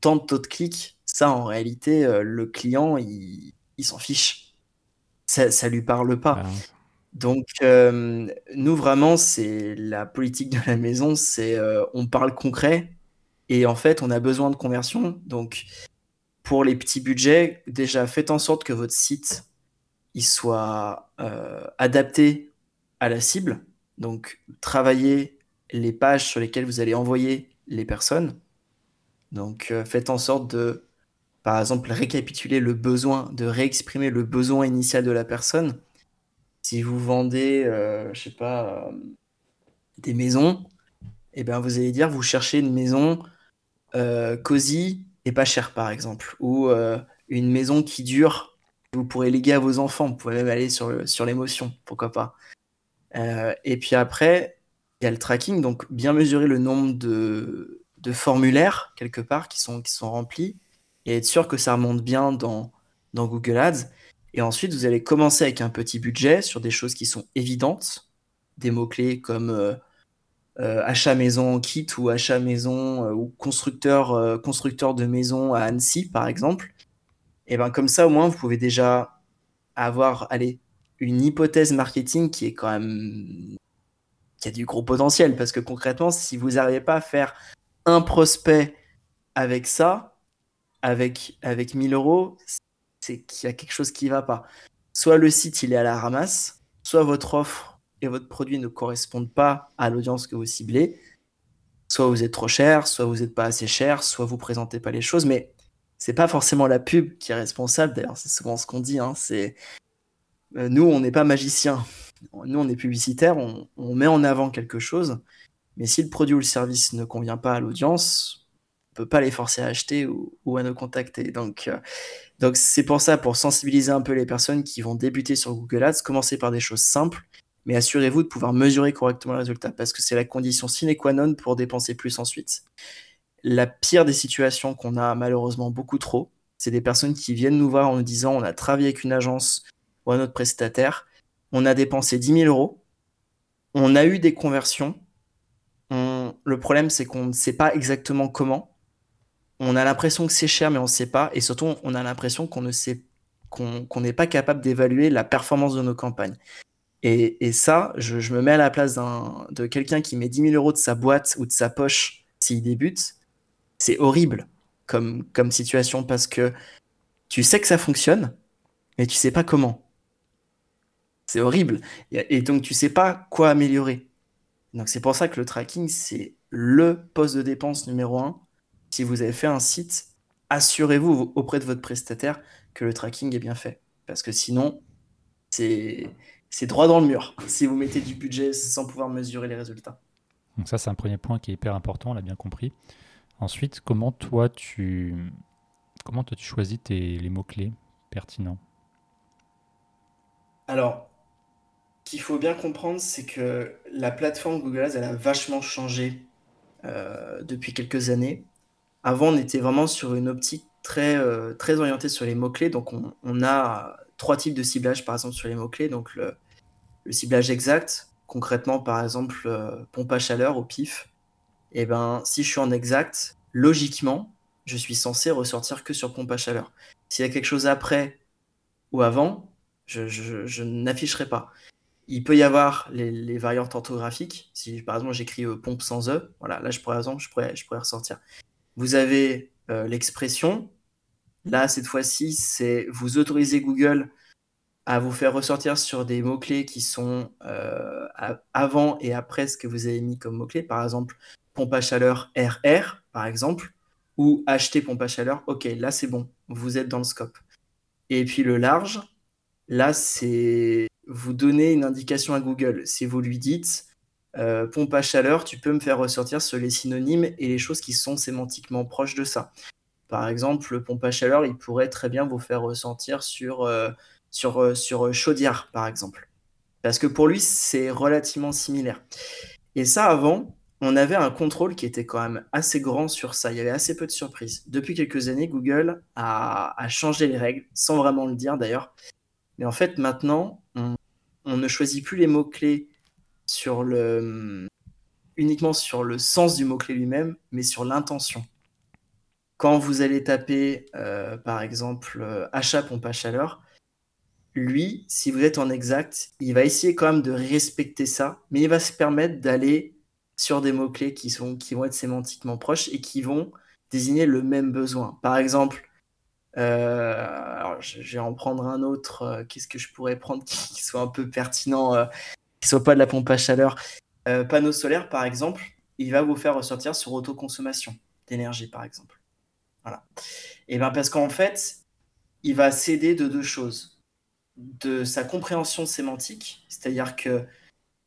tant de taux de clics ça, en réalité, le client, il, s'en fiche. Ça, ne lui parle pas. Donc, euh, nous, vraiment, c'est la politique de la maison, c'est euh, on parle concret et en fait, on a besoin de conversion. Donc, pour les petits budgets, déjà, faites en sorte que votre site il soit adapté à la cible. Donc, travaillez les pages sur lesquelles vous allez envoyer les personnes. Donc, faites en sorte de par exemple, récapituler le besoin, de réexprimer le besoin initial de la personne. Si vous vendez, euh, je sais pas, euh, des maisons, eh bien, vous allez dire, vous cherchez une maison euh, cosy et pas chère, par exemple, ou une maison qui dure, vous pourrez léguer à vos enfants. Vous pouvez même aller sur, sur l'émotion, pourquoi pas. et puis après, il y a le tracking, donc bien mesurer le nombre de, de formulaires, quelque part, qui sont, qui sont remplis et être sûr que ça remonte bien dans, dans Google Ads. Et ensuite, vous allez commencer avec un petit budget sur des choses qui sont évidentes, des mots-clés comme euh, euh, achat maison en kit ou achat maison euh, ou constructeur, constructeur de maison à Annecy, par exemple. Et bien comme ça, au moins, vous pouvez déjà avoir allez, une hypothèse marketing qui est quand même qui a du gros potentiel parce que concrètement, si vous n'arrivez pas à faire un prospect avec ça, avec, avec 1000 euros, c'est qu'il y a quelque chose qui ne va pas. Soit le site il est à la ramasse, soit votre offre et votre produit ne correspondent pas à l'audience que vous ciblez, soit vous êtes trop cher, soit vous n'êtes pas assez cher, soit vous présentez pas les choses, mais c'est pas forcément la pub qui est responsable. D'ailleurs, c'est souvent ce qu'on dit. Hein, c'est euh, nous, on n'est pas magiciens. Nous, on est publicitaire, on, on, met en avant quelque chose, mais si le produit ou le service ne convient pas à l'audience, peut pas les forcer à acheter ou, à nous contacter. Donc, euh, donc c'est pour ça, pour sensibiliser un peu les personnes qui vont débuter sur Google Ads, commencez par des choses simples, mais assurez-vous de pouvoir mesurer correctement le résultat, parce que c'est la condition sine qua non pour dépenser plus ensuite. La pire des situations qu'on a malheureusement beaucoup trop, c'est des personnes qui viennent nous voir en nous disant on a travaillé avec une agence ou un autre prestataire, on a dépensé 10 000 euros, on a eu des conversions, le problème c'est qu'on ne sait pas exactement comment, on a l'impression que c'est cher, mais on ne sait pas. Et surtout, on a l'impression qu'on ne sait qu'on n'est pas capable d'évaluer la performance de nos campagnes. Et, ça, je, me mets à la place de quelqu'un qui met 10 000 euros de sa boîte ou de sa poche s'il débute. C'est horrible comme, comme situation parce que tu sais que ça fonctionne, mais tu sais pas comment. C'est horrible. Et, et donc, tu sais pas quoi améliorer. Donc, c'est pour ça que le tracking, c'est le poste de dépense numéro un si vous avez fait un site, assurez-vous auprès de votre prestataire que le tracking est bien fait. Parce que sinon, c'est droit dans le mur si vous mettez du budget sans pouvoir mesurer les résultats. Donc ça, c'est un premier point qui est hyper important, on l'a bien compris. Ensuite, comment toi, tu, comment toi, tu choisis tes, les mots-clés pertinents? Alors, ce qu'il faut bien comprendre, c'est que la plateforme Google Ads, elle a vachement changé euh, depuis quelques années. Avant, on était vraiment sur une optique très, euh, très orientée sur les mots-clés. Donc, on, a trois types de ciblage, par exemple, sur les mots-clés. Donc, le, ciblage exact, concrètement, par exemple, euh, pompe à chaleur au pif. Et eh ben, si je suis en exact, logiquement, je suis censé ressortir que sur pompe à chaleur. S'il y a quelque chose après ou avant, je, n'afficherai pas. Il peut y avoir les, variantes orthographiques. Si par exemple j'écris euh, pompe sans E, voilà, là je pourrais, exemple, je pourrais, je pourrais ressortir. Vous avez euh, l'expression. Là, cette fois-ci, c'est vous autorisez Google à vous faire ressortir sur des mots-clés qui sont avant et après ce que vous avez mis comme mots-clés. Par exemple, pompe à chaleur RR, par exemple, ou acheter pompe à chaleur. Ok, là c'est bon, vous êtes dans le scope. Et puis le large, là c'est vous donnez une indication à Google. Si vous lui dites euh, pompe à chaleur, tu peux me faire ressortir sur les synonymes et les choses qui sont sémantiquement proches de ça. Par exemple, pompe à chaleur, il pourrait très bien vous faire ressentir sur, euh, sur, euh, sur chaudière, par exemple. Parce que pour lui, c'est relativement similaire. Et ça, avant, on avait un contrôle qui était quand même assez grand sur ça. Il y avait assez peu de surprises. Depuis quelques années, Google a, a changé les règles, sans vraiment le dire d'ailleurs. Mais en fait, maintenant, on, on ne choisit plus les mots-clés le, uniquement sur le sens du mot-clé lui-même, mais sur l'intention. Quand vous allez taper, euh, par exemple, euh, achat pompe à chaleur, lui, si vous êtes en exact, il va essayer quand même de respecter ça, mais il va se permettre d'aller sur des mots-clés qui, sont, qui vont être sémantiquement proches et qui vont désigner le même besoin. Par exemple, euh, je, vais en prendre un autre. Qu'est-ce que je pourrais prendre qui, soit un peu pertinent qui soit pas de la pompe à chaleur. Euh, panneau solaire, par exemple, il va vous faire ressortir sur autoconsommation d'énergie, par exemple. Voilà. Et bien parce qu'en fait, il va céder de deux choses. De sa compréhension sémantique, c'est-à-dire que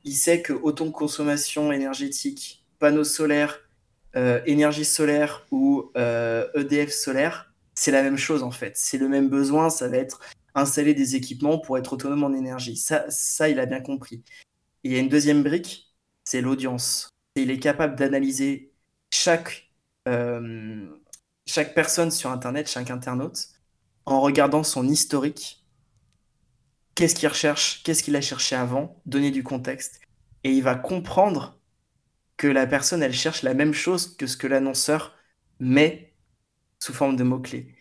il sait que autoconsommation énergétique, panneau solaire, euh, énergie solaire ou EDF euh, e solaire, c'est la même chose en fait. C'est le même besoin, ça va être installer des équipements pour être autonome en énergie. Ça, ça il a bien compris. il y a une deuxième brique, c'est l'audience. Il est capable d'analyser chaque, euh, chaque personne sur Internet, chaque internaute, en regardant son historique. Qu'est-ce qu'il recherche? Qu'est-ce qu'il a cherché avant? Donner du contexte. Et il va comprendre que la personne, elle cherche la même chose que ce que l'annonceur met sous forme de mots-clés.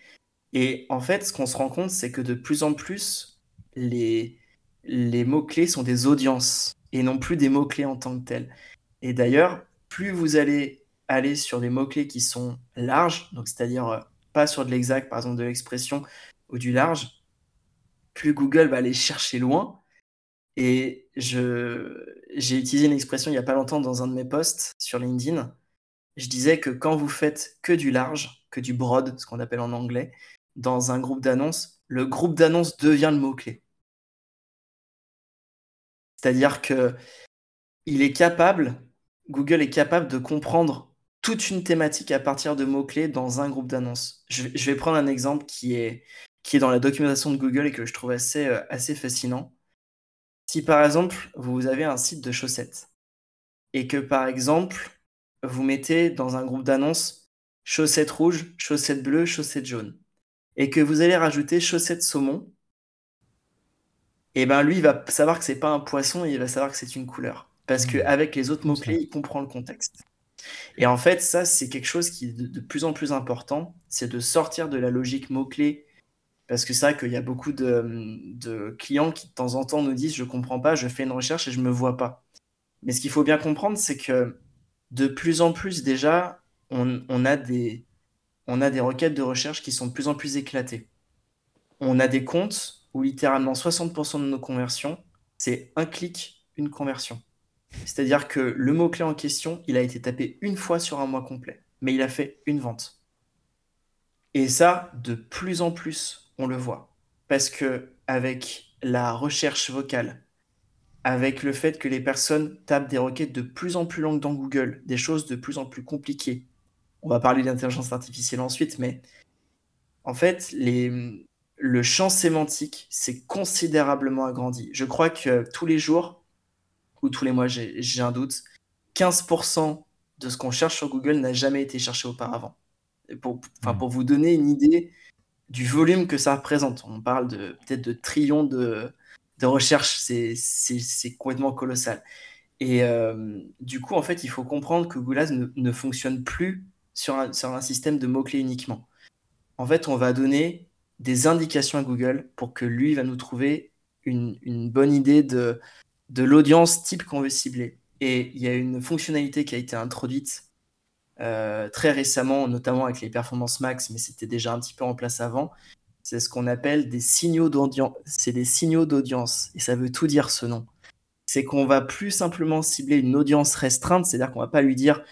Et en fait, ce qu'on se rend compte, c'est que de plus en plus, les, les mots-clés sont des audiences et non plus des mots-clés en tant que tels. Et d'ailleurs, plus vous allez aller sur des mots-clés qui sont larges, donc c'est-à-dire euh, pas sur de l'exact, par exemple de l'expression ou du large, plus Google va aller chercher loin. Et je, j'ai utilisé une expression il n'y a pas longtemps dans un de mes posts sur LinkedIn. Je disais que quand vous faites que du large, que du broad, ce qu'on appelle en anglais, dans un groupe d'annonces, le groupe d'annonces devient le mot-clé. C'est-à-dire que Google est capable de comprendre toute une thématique à partir de mots-clés dans un groupe d'annonces. Je, vais prendre un exemple qui est, qui est dans la documentation de Google et que je trouve assez, euh, assez fascinant. Si par exemple, vous avez un site de chaussettes et que par exemple, vous mettez dans un groupe d'annonces chaussettes rouges, chaussettes bleues, chaussettes jaunes et que vous allez rajouter chaussettes saumon, et eh ben lui, il va savoir que c'est pas un poisson et il va savoir que c'est une couleur. Parce mmh. qu'avec les autres mots-clés, il comprend le contexte. Et en fait, ça, c'est quelque chose qui est de, plus en plus important, c'est de sortir de la logique mot-clé. Parce que c'est vrai qu'il y a beaucoup de, clients qui, de temps en temps, nous disent Je comprends pas, je fais une recherche et je me vois pas. Mais ce qu'il faut bien comprendre, c'est que de plus en plus, déjà, on a des, on a des requêtes de recherche qui sont de plus en plus éclatées. On a des comptes où littéralement 60% de nos conversions, c'est un clic, une conversion. C'est-à-dire que le mot-clé en question, il a été tapé une fois sur un mois complet, mais il a fait une vente. Et ça, de plus en plus, on le voit. Parce que avec la recherche vocale, avec le fait que les personnes tapent des requêtes de plus en plus longues dans Google, des choses de plus en plus compliquées, on va parler d'intelligence artificielle ensuite, mais en fait, les, le champ sémantique s'est considérablement agrandi. Je crois que tous les jours, ou tous les mois, j'ai un doute, 15% de ce qu'on cherche sur Google n'a jamais été cherché auparavant. pour, enfin, hmm. pour vous donner une idée du volume que ça représente, on parle de peut-être de trillions de, de recherches, c'est complètement colossal. Et euh, du coup, en fait, il faut comprendre que Google ne, ne fonctionne plus sur un, système de mots-clés uniquement. En fait, on va donner des indications à Google pour que lui va nous trouver une, bonne idée de, de l'audience type qu'on veut cibler. Et il y a une fonctionnalité qui a été introduite euh, très récemment, notamment avec les performances max, mais c'était déjà un petit peu en place avant, c'est ce qu'on appelle des signaux d'audience. C'est des signaux d'audience. Et ça veut tout dire ce nom. C'est qu'on va plus simplement cibler une audience restreinte, c'est-à-dire qu'on va pas lui dire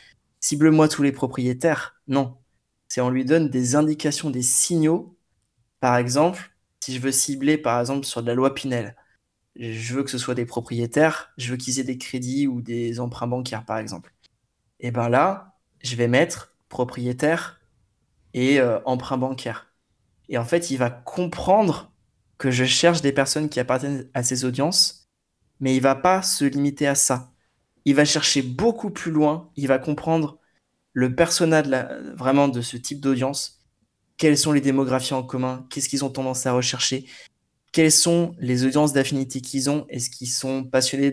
cible-moi tous les propriétaires. Non. C'est on lui donne des indications, des signaux. Par exemple, si je veux cibler par exemple sur de la loi Pinel, je veux que ce soit des propriétaires, je veux qu'ils aient des crédits ou des emprunts bancaires par exemple. Et ben là, je vais mettre propriétaire et euh, emprunt bancaire. Et en fait, il va comprendre que je cherche des personnes qui appartiennent à ces audiences, mais il va pas se limiter à ça. Il va chercher beaucoup plus loin, il va comprendre le persona vraiment de ce type d'audience, quelles sont les démographies en commun, qu'est-ce qu'ils ont tendance à rechercher, quelles sont les audiences d'affinité qu'ils ont, est-ce qu'ils sont passionnés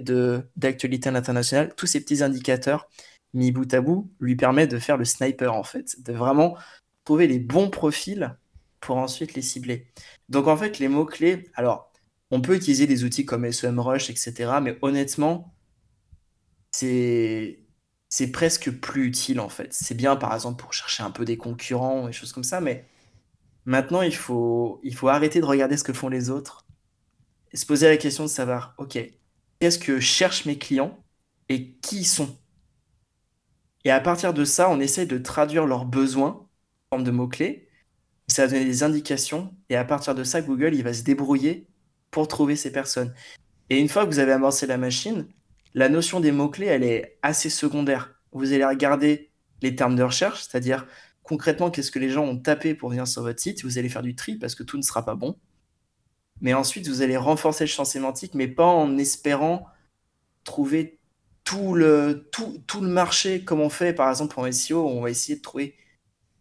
d'actualité internationale, tous ces petits indicateurs mis bout à bout lui permettent de faire le sniper en fait, de vraiment trouver les bons profils pour ensuite les cibler. Donc en fait les mots-clés, alors on peut utiliser des outils comme SEMrush, etc. Mais honnêtement, c'est c'est presque plus utile en fait. C'est bien par exemple pour chercher un peu des concurrents et choses comme ça, mais Maintenant, il faut, il faut arrêter de regarder ce que font les autres et se poser la question de savoir, OK, qu'est-ce que cherchent mes clients et qui ils sont? Et à partir de ça, on essaie de traduire leurs besoins en forme de mots-clés. Ça va donner des indications et à partir de ça, Google, il va se débrouiller pour trouver ces personnes. Et une fois que vous avez amorcé la machine, la notion des mots-clés, elle est assez secondaire. Vous allez regarder les termes de recherche, c'est-à-dire concrètement qu'est-ce que les gens ont tapé pour venir sur votre site. Vous allez faire du tri parce que tout ne sera pas bon. Mais ensuite, vous allez renforcer le champ sémantique, mais pas en espérant trouver tout le, marché comme on fait par exemple en SEO. On va essayer de trouver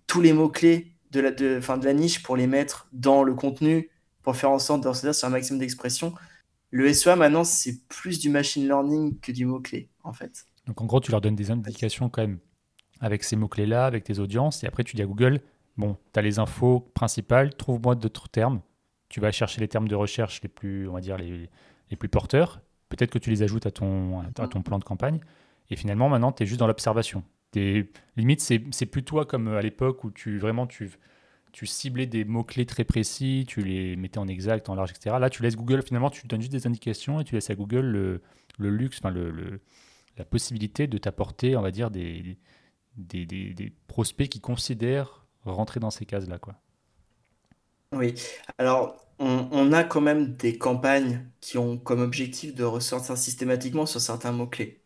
tous les mots-clés de la, de, de la niche pour les mettre dans le contenu, pour faire en sorte de recevoir sur un maximum d'expression. Le SEA maintenant, c'est plus du machine learning que du mot-clé, en fait. Donc en gros, tu leur donnes des indications quand même avec ces mots-clés-là, avec tes audiences, et après tu dis à Google, bon, tu as les infos principales, trouve-moi d'autres termes. Tu vas chercher les termes de recherche les plus, on va dire, les, les plus porteurs. Peut-être que tu les ajoutes à ton, à ton plan de campagne. Et finalement, maintenant, tu es juste dans l'observation. Limite, c'est plus toi comme à l'époque où tu vraiment tu, tu ciblais des mots-clés très précis, tu les mettais en exact, en large, etc. Là, tu laisses Google, finalement, tu donnes juste des indications et tu laisses à Google le, le luxe, enfin, le, le, la possibilité de t'apporter, on va dire, des, des, prospects qui considèrent rentrer dans ces cases-là. quoi. Oui, alors on, a quand même des campagnes qui ont comme objectif de ressortir systématiquement sur certains mots-clés.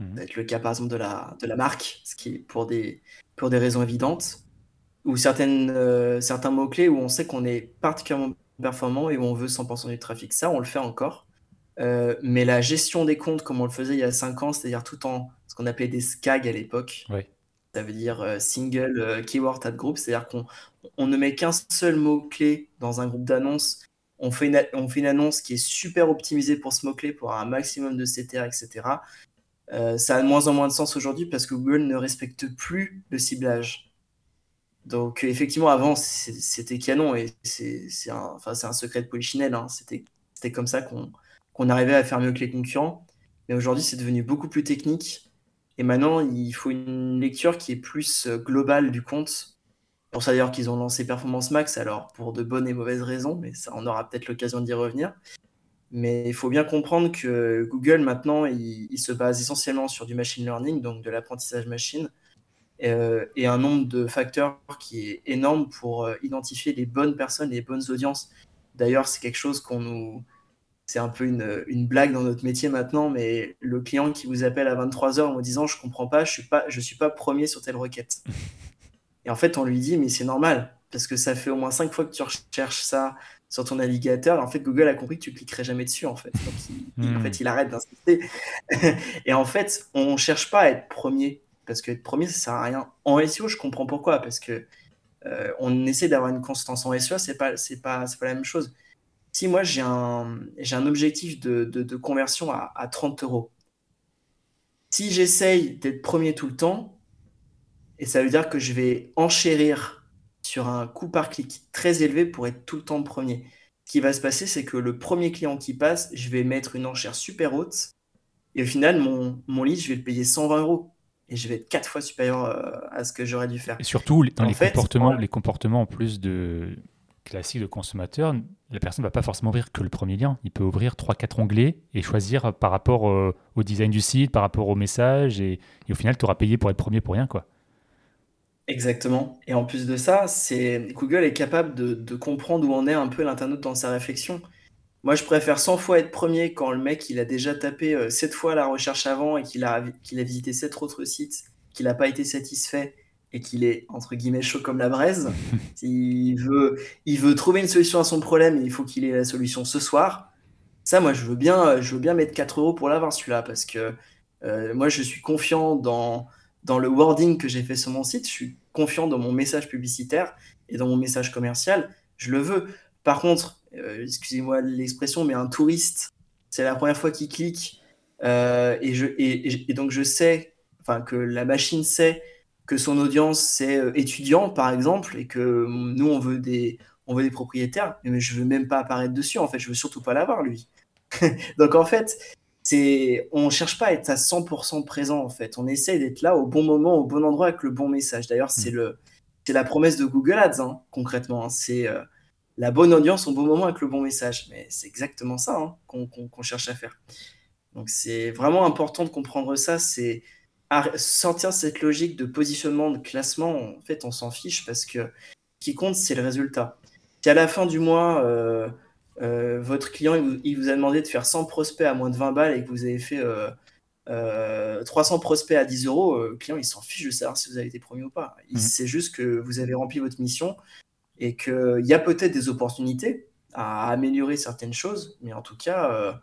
Mmh. Ça le cas par exemple de la, de la marque, ce qui est pour des, pour des raisons évidentes, ou certaines, euh, certains mots-clés où on sait qu'on est particulièrement performant et où on veut 100% du trafic. Ça, on le fait encore. Euh, mais la gestion des comptes, comme on le faisait il y a 5 ans, c'est-à-dire tout en ce qu'on appelait des SCAG à l'époque, ça veut dire euh, single keyword ad group, c'est-à-dire qu'on on ne met qu'un seul mot-clé dans un groupe d'annonces. On fait, une, on fait une annonce qui est super optimisée pour ce mot-clé, pour un maximum de CTR, etc. Ça a de moins en moins de sens aujourd'hui parce que Google ne respecte plus le ciblage. Donc effectivement, avant, c'était canon et c'est un, un secret de polichinelle. Hein. C'était comme ça qu'on arrivait à faire mieux que les concurrents. Mais aujourd'hui, c'est devenu beaucoup plus technique. Et maintenant, il faut une lecture qui est plus euh, globale du compte. Pour ça d'ailleurs qu'ils ont lancé Performance Max, alors pour de bonnes et mauvaises raisons, mais ça, on aura peut-être l'occasion d'y revenir. Mais il faut bien comprendre que Google maintenant, il, se base essentiellement sur du machine learning, donc de l'apprentissage machine, et un nombre de facteurs qui est énorme pour euh, identifier les bonnes personnes, les bonnes audiences. D'ailleurs, c'est quelque chose qu'on nous, c'est un peu une, une, blague dans notre métier maintenant, mais le client qui vous appelle à 23h en vous disant je comprends pas, je suis pas, je suis pas premier sur telle requête. Et en fait, on lui dit mais c'est normal parce que ça fait au moins 5 fois que tu recherches ça sur ton navigateur. en fait, Google a compris que tu cliquerais jamais dessus en fait. Donc, il, en hmm. fait, il arrête d'insister. et en fait, on cherche pas à être premier parce que être premier ça sert à rien. En SEO, je comprends pourquoi parce que euh, on essaie d'avoir une constance en SEO, c'est pas c'est pas pas la même chose si moi j'ai un, j'ai un objectif de, de, conversion à, à, 30 euros, si j'essaye d'être premier tout le temps, et ça veut dire que je vais enchérir sur un coût par clic très élevé pour être tout le temps premier. Ce qui va se passer, c'est que le premier client qui passe, je vais mettre une enchère super haute, et au final, mon, mon lead, je vais le payer 120 euros. Et je vais être quatre fois supérieur euh, à ce que j'aurais dû faire. Et surtout, dans les, comportements, les comportements en plus de classique de consommateur, la personne ne va pas forcément ouvrir que le premier lien. Il peut ouvrir 3-4 onglets et choisir par rapport au design du site, par rapport au message. Et, au final, tu auras payé pour être premier pour rien. quoi. Exactement. Et en plus de ça, c'est Google est capable de, comprendre où on est un peu l'internaute dans sa réflexion. Moi, je préfère 100 fois être premier quand le mec il a déjà tapé 7 fois la recherche avant et qu'il a, qu'il a visité 7 autres sites, qu'il n'a pas été satisfait et qu'il est entre guillemets chaud comme la braise. il, veut, il veut trouver une solution à son problème et il faut qu'il ait la solution ce soir. Ça, moi, je veux bien, je veux bien mettre 4 euros pour l'avoir celui-là parce que euh, moi, je suis confiant dans, dans le wording que j'ai fait sur mon site. Je suis confiant dans mon message publicitaire et dans mon message commercial. Je le veux. Par contre, euh, excusez-moi l'expression, mais un touriste, c'est la première fois qu'il clique euh, et, je, et, et donc je sais, enfin que la machine sait que son audience c'est euh, étudiant par exemple et que nous on veut des on veut des propriétaires mais je veux même pas apparaître dessus en fait je veux surtout pas l'avoir lui donc en fait c'est on cherche pas à être à 100% présent en fait on essaye d'être là au bon moment au bon endroit avec le bon message d'ailleurs c'est mm. le c'est la promesse de Google Ads hein, concrètement hein. c'est euh, la bonne audience au bon moment avec le bon message mais c'est exactement ça hein, qu'on cherche à faire donc c'est vraiment important de comprendre ça c'est sortir cette logique de positionnement, de classement, en fait, on s'en fiche parce que ce qui compte, c'est le résultat. Si à la fin du mois, euh, euh, votre client il vous, a demandé de faire 100 prospects à moins de 20 balles et que vous avez fait 300 euh, prospects à 10 euros, le client il s'en fiche de savoir si vous avez été promis ou pas. Il mmh. juste que vous avez rempli votre mission et qu'il y a peut-être des opportunités à améliorer certaines choses, mais en tout cas,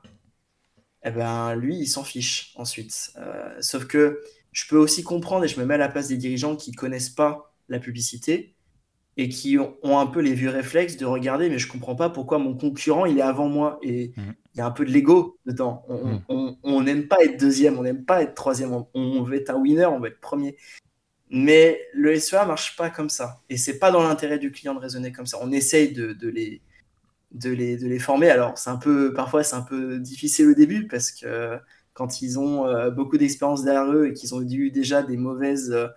eh ben, lui, il s'en fiche ensuite. Euh, sauf que je peux aussi comprendre, et je me mets à la place des dirigeants qui connaissent pas la publicité et qui ont, un peu les vieux réflexes de regarder, mais je comprends pas pourquoi mon concurrent, il est avant moi. Et mmh. il y a un peu de l'ego dedans. On mmh. n'aime pas être deuxième, on n'aime pas être troisième. On, veut être un winner, on veut être premier. Mais le SEA marche pas comme ça. Et c'est pas dans l'intérêt du client de raisonner comme ça. On essaye de les de les, de les former. Alors, c'est un peu, parfois, c'est un peu difficile au début parce que quand ils ont euh, beaucoup d'expérience derrière eux et qu'ils ont eu déjà des mauvaises, euh,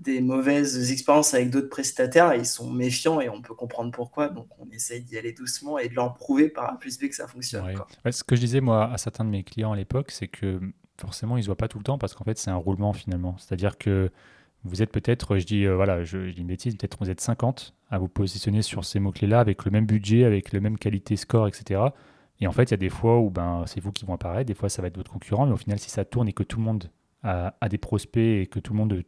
des mauvaises expériences avec d'autres prestataires, ils sont méfiants et on peut comprendre pourquoi. Donc, on essaye d'y aller doucement et de leur prouver par A plus B que ça fonctionne. ce que je disais, moi, à certains de mes clients à l'époque, c'est que forcément, ils ne voient pas tout le temps parce qu'en fait, c'est un roulement finalement. C'est-à-dire que vous êtes peut-être, je dis, euh, voilà, je, dis une bêtise, peut-être vous êtes 50 à vous positionner sur ces mots-clés-là avec le même budget, avec la même qualité score, etc. Et en fait, il y a des fois où ben, c'est vous qui vont apparaître, des fois ça va être votre concurrent, mais au final, si ça tourne et que tout le monde a, des prospects et que tout le monde,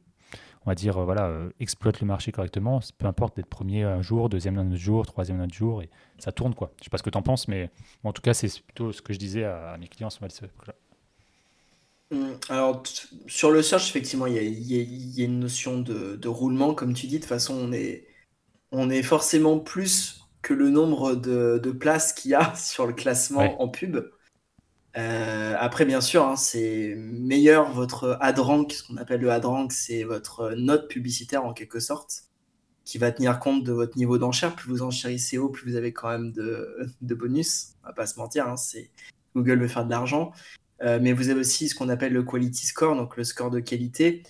on va dire, euh, voilà, euh, exploite le marché correctement, peu importe d'être premier un jour, deuxième un autre jour, troisième un autre jour, et ça tourne quoi. Je sais pas ce que tu en penses, mais en tout cas, c'est plutôt ce que je disais à, mes clients ce là Hum, alors, sur le search, effectivement, il y a, une notion de, roulement, comme tu dis. De toute façon, on est, on est forcément plus que le nombre de, places qu'il y a sur le classement en pub. Euh, après, bien sûr, hein, c'est meilleur votre ad rank, ce qu'on appelle le ad rank, c'est votre note publicitaire en quelque sorte, qui va tenir compte de votre niveau d'enchère. Plus vous enchérissez haut, plus vous avez quand même de, bonus. On va pas se mentir, hein, c'est Google veut faire de l'argent. Euh, mais vous avez aussi ce qu'on appelle le quality score, donc le score de qualité.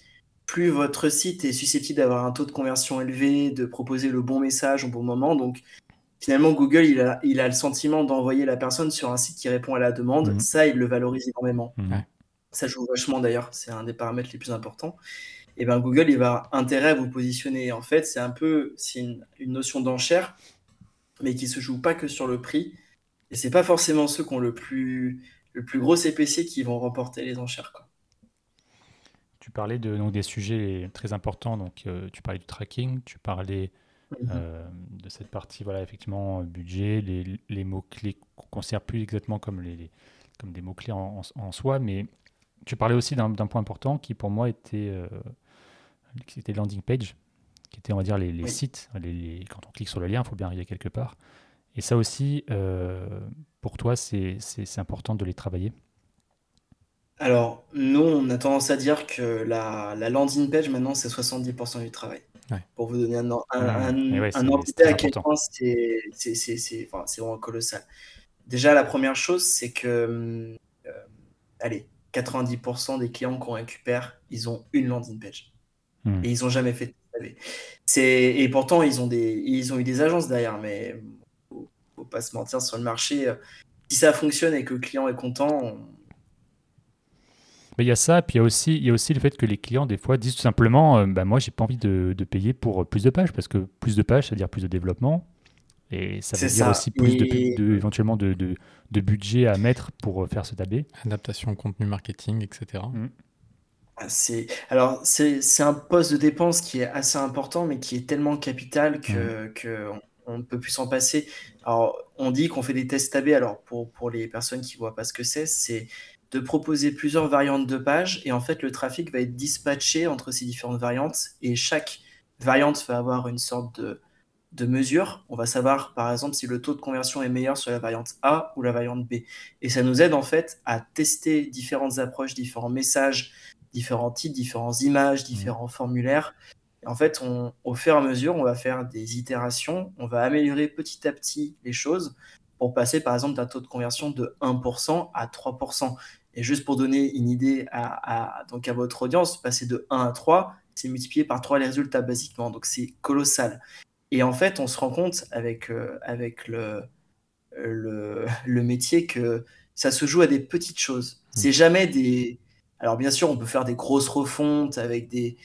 Plus votre site est susceptible d'avoir un taux de conversion élevé, de proposer le bon message au bon moment, donc finalement Google il a, il a le sentiment d'envoyer la personne sur un site qui répond à la demande. Mhm. Ça, il le valorise énormément. Mhm. Ça joue vachement d'ailleurs, c'est un des paramètres les plus importants. Et ben Google, il va avoir intérêt à vous positionner. En fait, c'est un peu c'est une, une, notion d'enchère, mais qui se joue pas que sur le prix. Et c'est pas forcément ceux qui ont le plus le plus gros CPC qui vont remporter les enchères. Quoi. Tu parlais de, donc, des sujets très importants, donc euh, tu parlais du tracking, tu parlais mhm. euh, de cette partie, voilà, effectivement, budget, les, les mots-clés qu'on ne sert plus exactement comme, les, comme des mots-clés en, en, soi, mais tu parlais aussi d'un point important qui pour moi était, euh, était landing page, qui était, on va dire, les, les sites. Les, quand on clique sur le lien, il faut bien arriver quelque part. Et ça aussi, euh, pour toi, c'est important de les travailler? Alors, nous, on a tendance à dire que la, landing page, maintenant, c'est 70% du travail. Pour vous donner un, un, idée à quel point c'est vraiment colossal. Déjà, la première chose, c'est que, euh, allez, 90% des clients qu'on récupère, ils ont une landing page. Hmm. Et ils n'ont jamais fait Et pourtant, ils ont, des, ils ont eu des agences derrière, mais pas se mentir sur le marché. Si ça fonctionne et que le client est content, il y a ça, puis il y a, aussi, il y a aussi le fait que les clients, des fois, disent tout simplement bah, Moi, j'ai pas envie de, de, payer pour plus de pages, parce que plus de pages, ça veut dire plus de développement. Et ça veut dire aussi plus de, éventuellement de, de, budget à mettre pour faire ce tabé. Adaptation contenu marketing, etc. Mmh. Ah, c'est alors c'est un poste de dépense qui est assez important, mais qui est tellement capital que, mmh. que on ne peut plus s'en passer. Alors, on dit qu'on fait des tests AB. Alors, pour, pour les personnes qui ne voient pas ce que c'est, c'est de proposer plusieurs variantes de pages. Et en fait, le trafic va être dispatché entre ces différentes variantes. Et chaque variante va avoir une sorte de, mesure. On va savoir, par exemple, si le taux de conversion est meilleur sur la variante A ou la variante B. Et ça nous aide en fait à tester différentes approches, différents messages, différents titres, différentes images, différents formulaires. En fait, on, au fur et à mesure, on va faire des itérations, on va améliorer petit à petit les choses pour passer par exemple d'un taux de conversion de 1% à 3%. Et juste pour donner une idée à, donc à votre audience, passer de 1 à 3, c'est multiplié par 3 les résultats basiquement. Donc c'est colossal. Et en fait, on se rend compte avec, euh, avec le, le, le, métier que ça se joue à des petites choses. Mmh. C'est jamais des. Alors, bien sûr, on peut faire des grosses refontes avec des,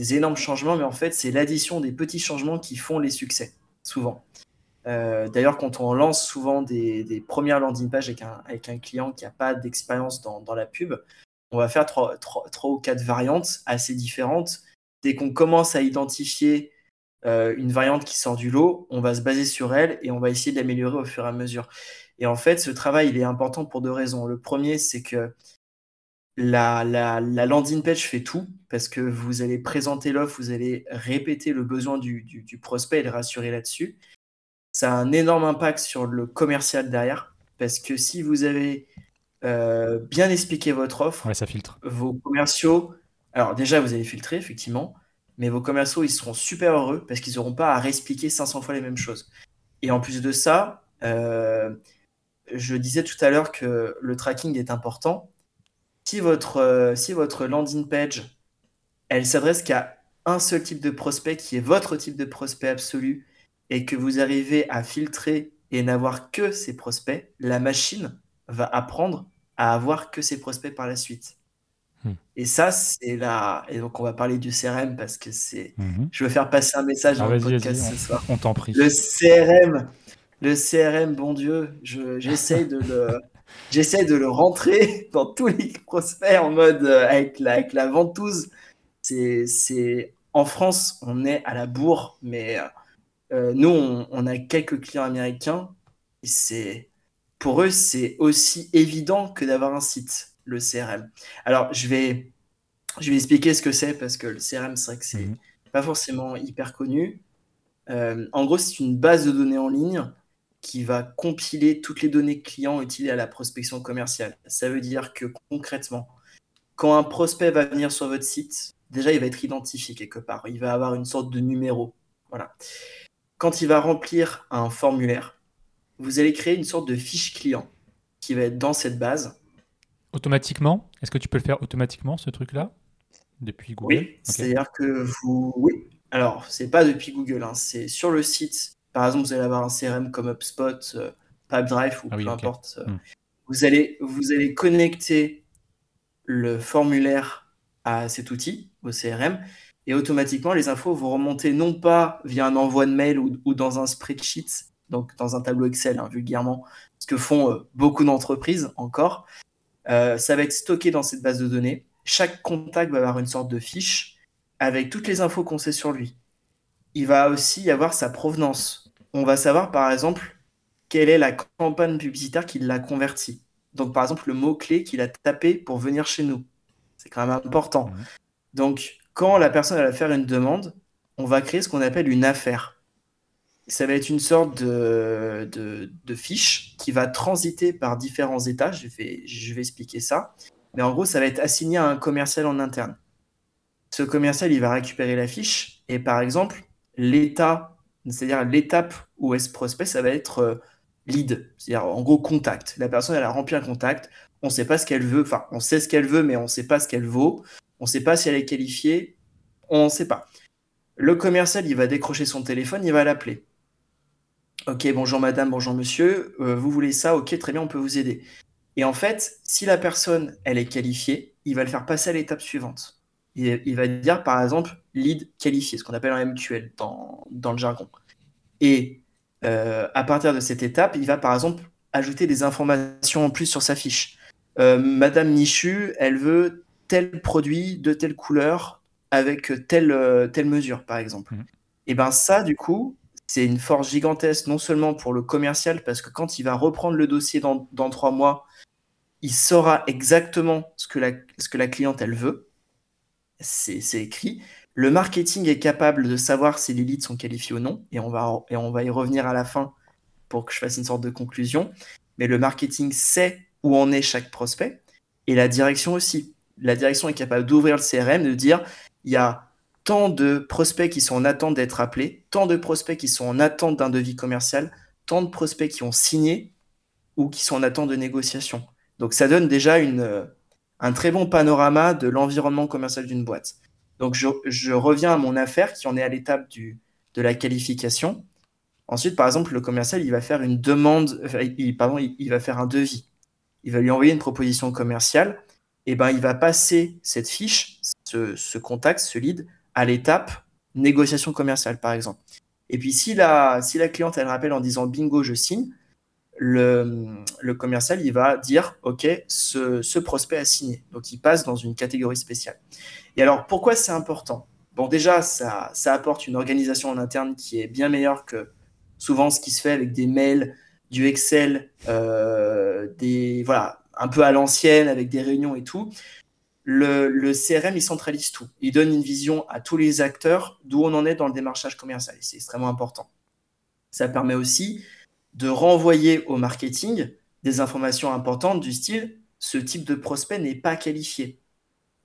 des énormes changements, mais en fait, c'est l'addition des petits changements qui font les succès, souvent. Euh, d'ailleurs, quand on lance souvent des, premières landing pages avec un, client qui n'a pas d'expérience dans, la pub, on va faire trois, trois, trois, ou quatre variantes assez différentes. Dès qu'on commence à identifier euh, une variante qui sort du lot, on va se baser sur elle et on va essayer de l'améliorer au fur et à mesure. Et en fait, ce travail, il est important pour deux raisons. Le premier, c'est que la, la, la, landing page fait tout parce que vous allez présenter l'offre, vous allez répéter le besoin du, du, du prospect et le rassurer là-dessus. Ça a un énorme impact sur le commercial derrière parce que si vous avez euh, bien expliqué votre offre, ça filtre. Vos commerciaux, alors déjà vous allez filtrer effectivement, mais vos commerciaux, ils seront super heureux parce qu'ils n'auront pas à réexpliquer 500 fois les mêmes choses. Et en plus de ça, euh, je disais tout à l'heure que le tracking est important. Si votre, euh, si votre landing page, elle s'adresse qu'à un seul type de prospect qui est votre type de prospect absolu et que vous arrivez à filtrer et n'avoir que ces prospects, la machine va apprendre à avoir que ces prospects par la suite. Hmm. Et ça, c'est là. Et donc, on va parler du CRM parce que c'est. Mhm. Je veux faire passer un message ah, dans le podcast ce soir. On t'en prie. Le CRM, le CRM, bon Dieu, j'essaie de le. J'essaie de le rentrer dans tous les prospects en mode euh, avec, la, avec la ventouse. C'est, en France, on est à la bourre, mais euh, euh, nous, on, on, a quelques clients américains et c'est, pour eux, c'est aussi évident que d'avoir un site le CRM. Alors, je vais, je vais expliquer ce que c'est parce que le CRM, c'est vrai que c'est mhm. pas forcément hyper connu. Euh, en gros, c'est une base de données en ligne qui va compiler toutes les données clients utilisées à la prospection commerciale. Ça veut dire que concrètement, quand un prospect va venir sur votre site, déjà, il va être identifié quelque part. Il va avoir une sorte de numéro. Voilà. Quand il va remplir un formulaire, vous allez créer une sorte de fiche client qui va être dans cette base Automatiquement? Est-ce que tu peux le faire automatiquement, ce truc-là? Depuis Google? Oui, c'est-à-dire que vous. Oui, alors, c'est pas depuis Google, hein. c'est sur le site. Par exemple, vous allez avoir un CRM comme HubSpot, euh, Pipedrive ou ah peu importe. Euh, hmm. vous, allez, vous allez connecter le formulaire à cet outil, au CRM, et automatiquement, les infos vont remonter non pas via un envoi de mail ou, dans un spreadsheet, donc dans un tableau Excel, hein, vulgairement, ce que font euh, beaucoup d'entreprises encore, euh, ça va être stocké dans cette base de données. Chaque contact va avoir une sorte de fiche avec toutes les infos qu'on sait sur lui. Il va aussi y avoir sa provenance. On va savoir par exemple quelle est la campagne publicitaire qui l'a converti. Donc par exemple le mot-clé qu'il a tapé pour venir chez nous. C'est quand même important. Mmh. Donc quand la personne va faire une demande, on va créer ce qu'on appelle une affaire ça va être une sorte de, de, fiche qui va transiter par différents états. Je vais, je vais expliquer ça. Mais en gros, ça va être assigné à un commercial en interne. Ce commercial, il va récupérer la fiche et par exemple, l'état, c'est-à-dire l'étape où est ce prospect, ça va être euh, lead, c'est-à-dire en gros contact. La personne, elle a rempli un contact, on ne sait pas ce qu'elle veut, enfin, on sait ce qu'elle veut, mais on ne sait pas ce qu'elle vaut, on ne sait pas si elle est qualifiée, on ne sait pas Le commercial, il va décrocher son téléphone, il va l'appeler. Ok, bonjour madame, bonjour monsieur, euh, vous voulez ça? Ok, très bien, on peut vous aider. Et en fait, si la personne, elle est qualifiée, il va le faire passer à l'étape suivante. Il, va dire, par exemple, lead qualifié, ce qu'on appelle un MQL dans, dans le jargon. Et euh, à partir de cette étape, il va, par exemple, ajouter des informations en plus sur sa fiche. Euh, madame Nichu, elle veut tel produit de telle couleur avec telle, telle mesure, par exemple. Mmh. Et bien ça, du coup, c'est une force gigantesque, non seulement pour le commercial, parce que quand il va reprendre le dossier dans, trois mois, il saura exactement ce que la, ce que la cliente elle veut. C'est écrit. Le marketing est capable de savoir si les leads sont qualifiés ou non, et on va, et on va y revenir à la fin pour que je fasse une sorte de conclusion. Mais le marketing sait où en est chaque prospect, et la direction aussi. La direction est capable d'ouvrir le CRM, de dire il y a tant de prospects qui sont en attente d'être appelés, tant de prospects qui sont en attente d'un devis commercial, tant de prospects qui ont signé ou qui sont en attente de négociation. Donc ça donne déjà une, euh, un très bon panorama de l'environnement commercial d'une boîte. Donc je, reviens à mon affaire qui en est à l'étape de la qualification. Ensuite, par exemple, le commercial, il va faire une demande, il, pardon, il, va faire un devis. Il va lui envoyer une proposition commerciale. Et ben, il va passer cette fiche, ce, ce contact, ce lead, à l'étape négociation commerciale, par exemple. Et puis, si la, si la cliente, elle rappelle en disant bingo, je signe, le, le commercial, il va dire OK, ce, prospect a signé. Donc, il passe dans une catégorie spéciale. Et alors, pourquoi c'est important? Bon, déjà, ça, apporte une organisation en interne qui est bien meilleure que souvent ce qui se fait avec des mails, du Excel, euh, des, voilà, un peu à l'ancienne, avec des réunions et tout le, CRM, il centralise tout. Il donne une vision à tous les acteurs d'où on en est dans le démarchage commercial. C'est extrêmement important. Ça permet aussi de renvoyer au marketing des informations importantes du style ce type de prospect n'est pas qualifié.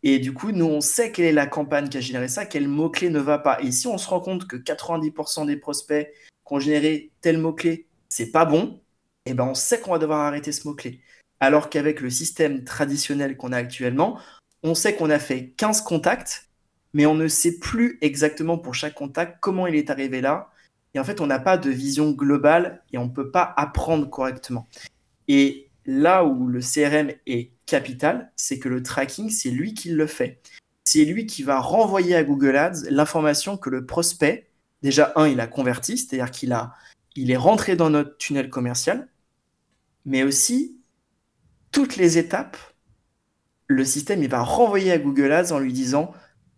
Et du coup, nous, on sait quelle est la campagne qui a généré ça, quel mot-clé ne va pas. Et si on se rend compte que 90% des prospects qui ont généré tel mot-clé, c'est pas bon, eh ben on sait qu'on va devoir arrêter ce mot-clé. Alors qu'avec le système traditionnel qu'on a actuellement, on sait qu'on a fait 15 contacts, mais on ne sait plus exactement pour chaque contact comment il est arrivé là. Et en fait, on n'a pas de vision globale et on ne peut pas apprendre correctement. Et là où le CRM est capital, c'est que le tracking, c'est lui qui le fait. C'est lui qui va renvoyer à Google Ads l'information que le prospect, déjà un, il a converti, c'est-à-dire qu'il a, il est rentré dans notre tunnel commercial, mais aussi toutes les étapes le système il va renvoyer à Google Ads en lui disant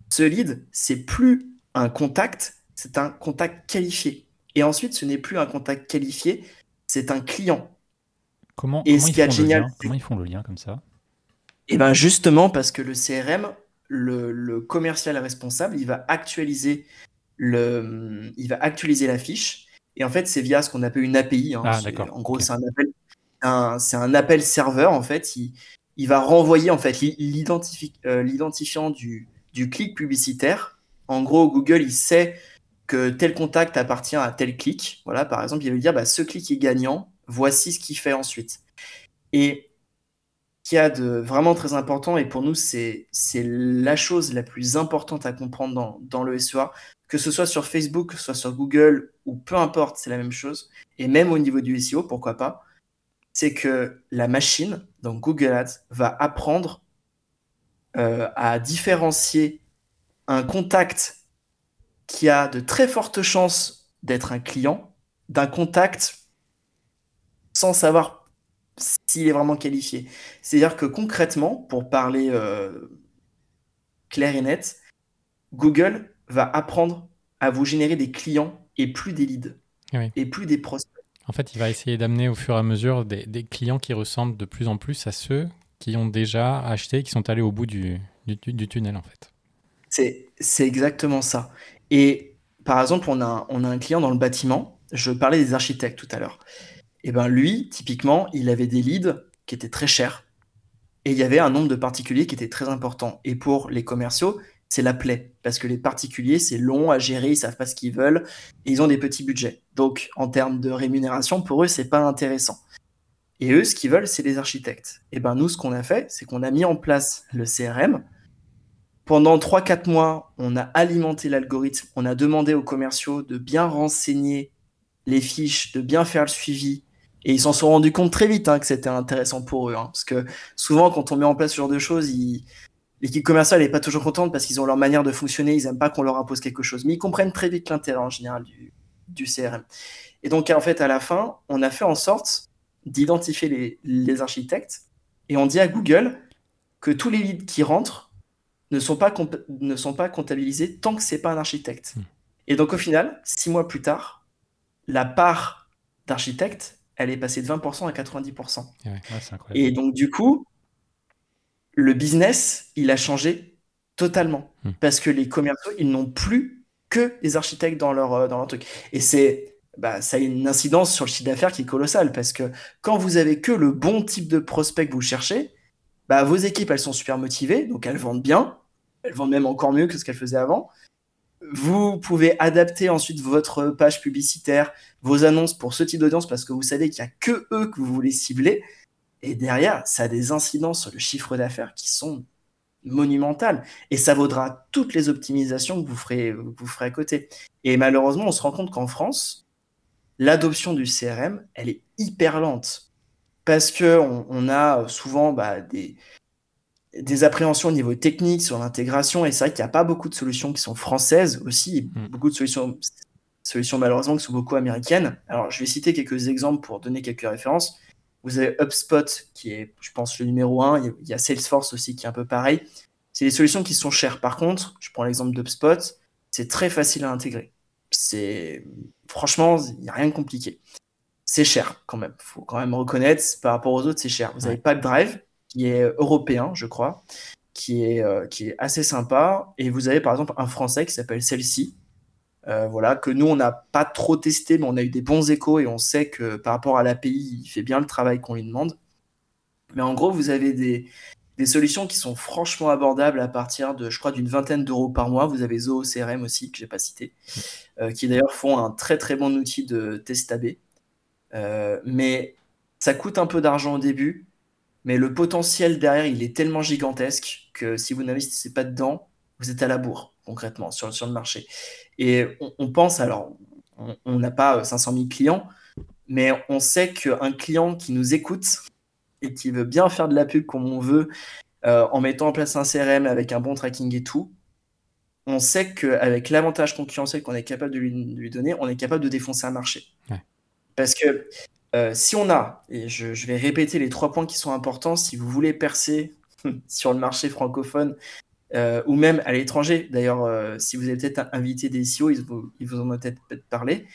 ce lead, c'est plus un contact, c'est un contact qualifié. Et ensuite, ce n'est plus un contact qualifié, c'est un client. Comment, Et ce qui est génial, comment ils font le lien comme ça? Eh bien, justement, parce que le CRM, le, commercial responsable, il va actualiser le, il va actualiser la fiche. Et en fait, c'est via ce qu'on appelle une API. Hein. Ah, en gros, c'est un appel, c'est un appel serveur. En fait, il, il va renvoyer en fait euh, l'identifiant du, du clic publicitaire. En gros, Google, il sait que tel contact appartient à tel clic. Voilà, par exemple, il va lui dire bah, ce clic est gagnant, voici ce qu'il fait ensuite. Et ce qu'il y a de vraiment très important, et pour nous, c'est la chose la plus importante à comprendre dans, dans le SEA, que ce soit sur Facebook, que ce soit sur Google, ou peu importe, c'est la même chose. Et même au niveau du SEO, pourquoi pas, c'est que la machine, donc Google Ads, va apprendre euh, à différencier un contact qui a de très fortes chances d'être un client d'un contact sans savoir s'il est vraiment qualifié. C'est-à-dire que concrètement, pour parler euh, clair et net, Google va apprendre à vous générer des clients et plus des leads et plus des prospects. En fait, il va essayer d'amener au fur et à mesure des, clients qui ressemblent de plus en plus à ceux qui ont déjà acheté, qui sont allés au bout du, tunnel, en fait. C'est exactement ça. Et par exemple, on a, un client dans le bâtiment. Je parlais des architectes tout à l'heure. Et ben lui, typiquement, il avait des leads qui étaient très chers. Et il y avait un nombre de particuliers qui était très important. Et pour les commerciaux, c'est la plaie. Parce que les particuliers, c'est long à gérer, ils savent pas ce qu'ils veulent, ils ont des petits budgets. Donc, en termes de rémunération, pour eux, c'est pas intéressant. Et eux, ce qu'ils veulent, c'est des architectes. Et ben nous, ce qu'on a fait, c'est qu'on a mis en place le CRM Pendant 3-4 mois, on a alimenté l'algorithme, on a demandé aux commerciaux de bien renseigner les fiches, de bien faire le suivi. Et ils s'en sont rendus compte très vite hein, que c'était intéressant pour eux. Hein. parce que souvent, quand on met en place ce genre de choses, l'équipe commerciale n'est pas toujours contente parce qu'ils ont leur manière de fonctionner, ils n'aiment pas qu'on leur impose quelque chose. Mais ils comprennent très vite l'intérêt en général du, CRM. Et donc, en fait, à la fin, on a fait en sorte d'identifier les, les architectes et on dit à Google que tous les leads qui rentrent ne sont pas, ne sont pas comptabilisés tant que c'est pas un architecte. Hmm. Et donc au final, six mois plus tard, la part d'architecte, elle est passée de 20% à 90%. Et donc du coup, le business, il a changé totalement. Hmm. Parce que les commerciaux, ils n'ont plus que des architectes dans leur, euh, dans leur truc. Et c'est bah, ça a une incidence sur le chiffre d'affaires qui est colossale. Parce que quand vous avez que le bon type de prospect que vous cherchez, bah, vos équipes, elles sont super motivées, donc elles vendent bien. Elles vendent même encore mieux que ce qu'elles faisaient avant. Vous pouvez adapter ensuite votre page publicitaire, vos annonces pour ce type d'audience parce que vous savez qu'il n'y a que eux que vous voulez cibler. Et derrière, ça a des incidences sur le chiffre d'affaires qui sont monumentales. Et ça vaudra toutes les optimisations que vous ferez, vous ferez à côté. Et malheureusement, on se rend compte qu'en France, l'adoption du CRM, elle est hyper lente parce qu'on on a souvent bah, des, des appréhensions au niveau technique sur l'intégration, et c'est vrai qu'il n'y a pas beaucoup de solutions qui sont françaises aussi, mm. beaucoup de solutions, solutions malheureusement qui sont beaucoup américaines. Alors je vais citer quelques exemples pour donner quelques références. Vous avez HubSpot qui est, je pense, le numéro un. Il y a Salesforce aussi qui est un peu pareil. C'est des solutions qui sont chères. Par contre, je prends l'exemple d'HubSpot, c'est très facile à intégrer. C'est franchement, il n'y a rien de compliqué c'est cher quand même. Il faut quand même reconnaître, par rapport aux autres, c'est cher. Vous avez Drive, qui est européen, je crois, qui est, euh, qui est assez sympa. Et vous avez par exemple un français qui s'appelle Celle-ci, euh, voilà, que nous, on n'a pas trop testé, mais on a eu des bons échos et on sait que par rapport à l'API, il fait bien le travail qu'on lui demande. Mais en gros, vous avez des, des solutions qui sont franchement abordables à partir de, je crois, d'une vingtaine d'euros par mois. Vous avez Zoho CRM aussi, que j'ai pas cité, euh, qui d'ailleurs font un très très bon outil de test AB. Euh, mais ça coûte un peu d'argent au début, mais le potentiel derrière, il est tellement gigantesque que si vous n'investissez pas dedans, vous êtes à la bourre, concrètement, sur, sur le marché. Et on, pense, alors, on n'a pas 500 000 clients, mais on sait qu'un client qui nous écoute et qui veut bien faire de la pub comme on veut, euh, en mettant en place un CRM avec un bon tracking et tout, on sait qu'avec l'avantage concurrentiel qu'on est capable de lui, donner, on est capable de défoncer un marché. Parce que euh, si on a, et je, vais répéter les trois points qui sont importants, si vous voulez percer sur le marché francophone euh, ou même à l'étranger, d'ailleurs, euh, si vous avez peut-être invité des CEO, ils vous, ils vous en ont peut-être parlé.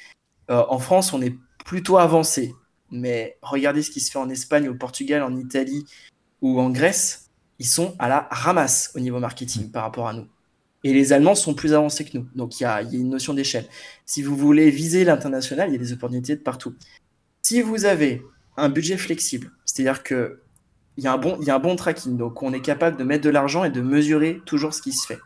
en France, on est plutôt avancé, mais regardez ce qui se fait en Espagne, au Portugal, en Italie ou en Grèce, ils sont à la ramasse au niveau marketing par rapport à nous. Et les Allemands sont plus avancés que nous. Donc il y a, une notion d'échelle. Si vous voulez viser l'international, il y a des opportunités de partout. Si vous avez un budget flexible, c'est-à-dire que il y, a un bon, tracking, donc on est capable de mettre de l'argent et de mesurer toujours ce qui se fait.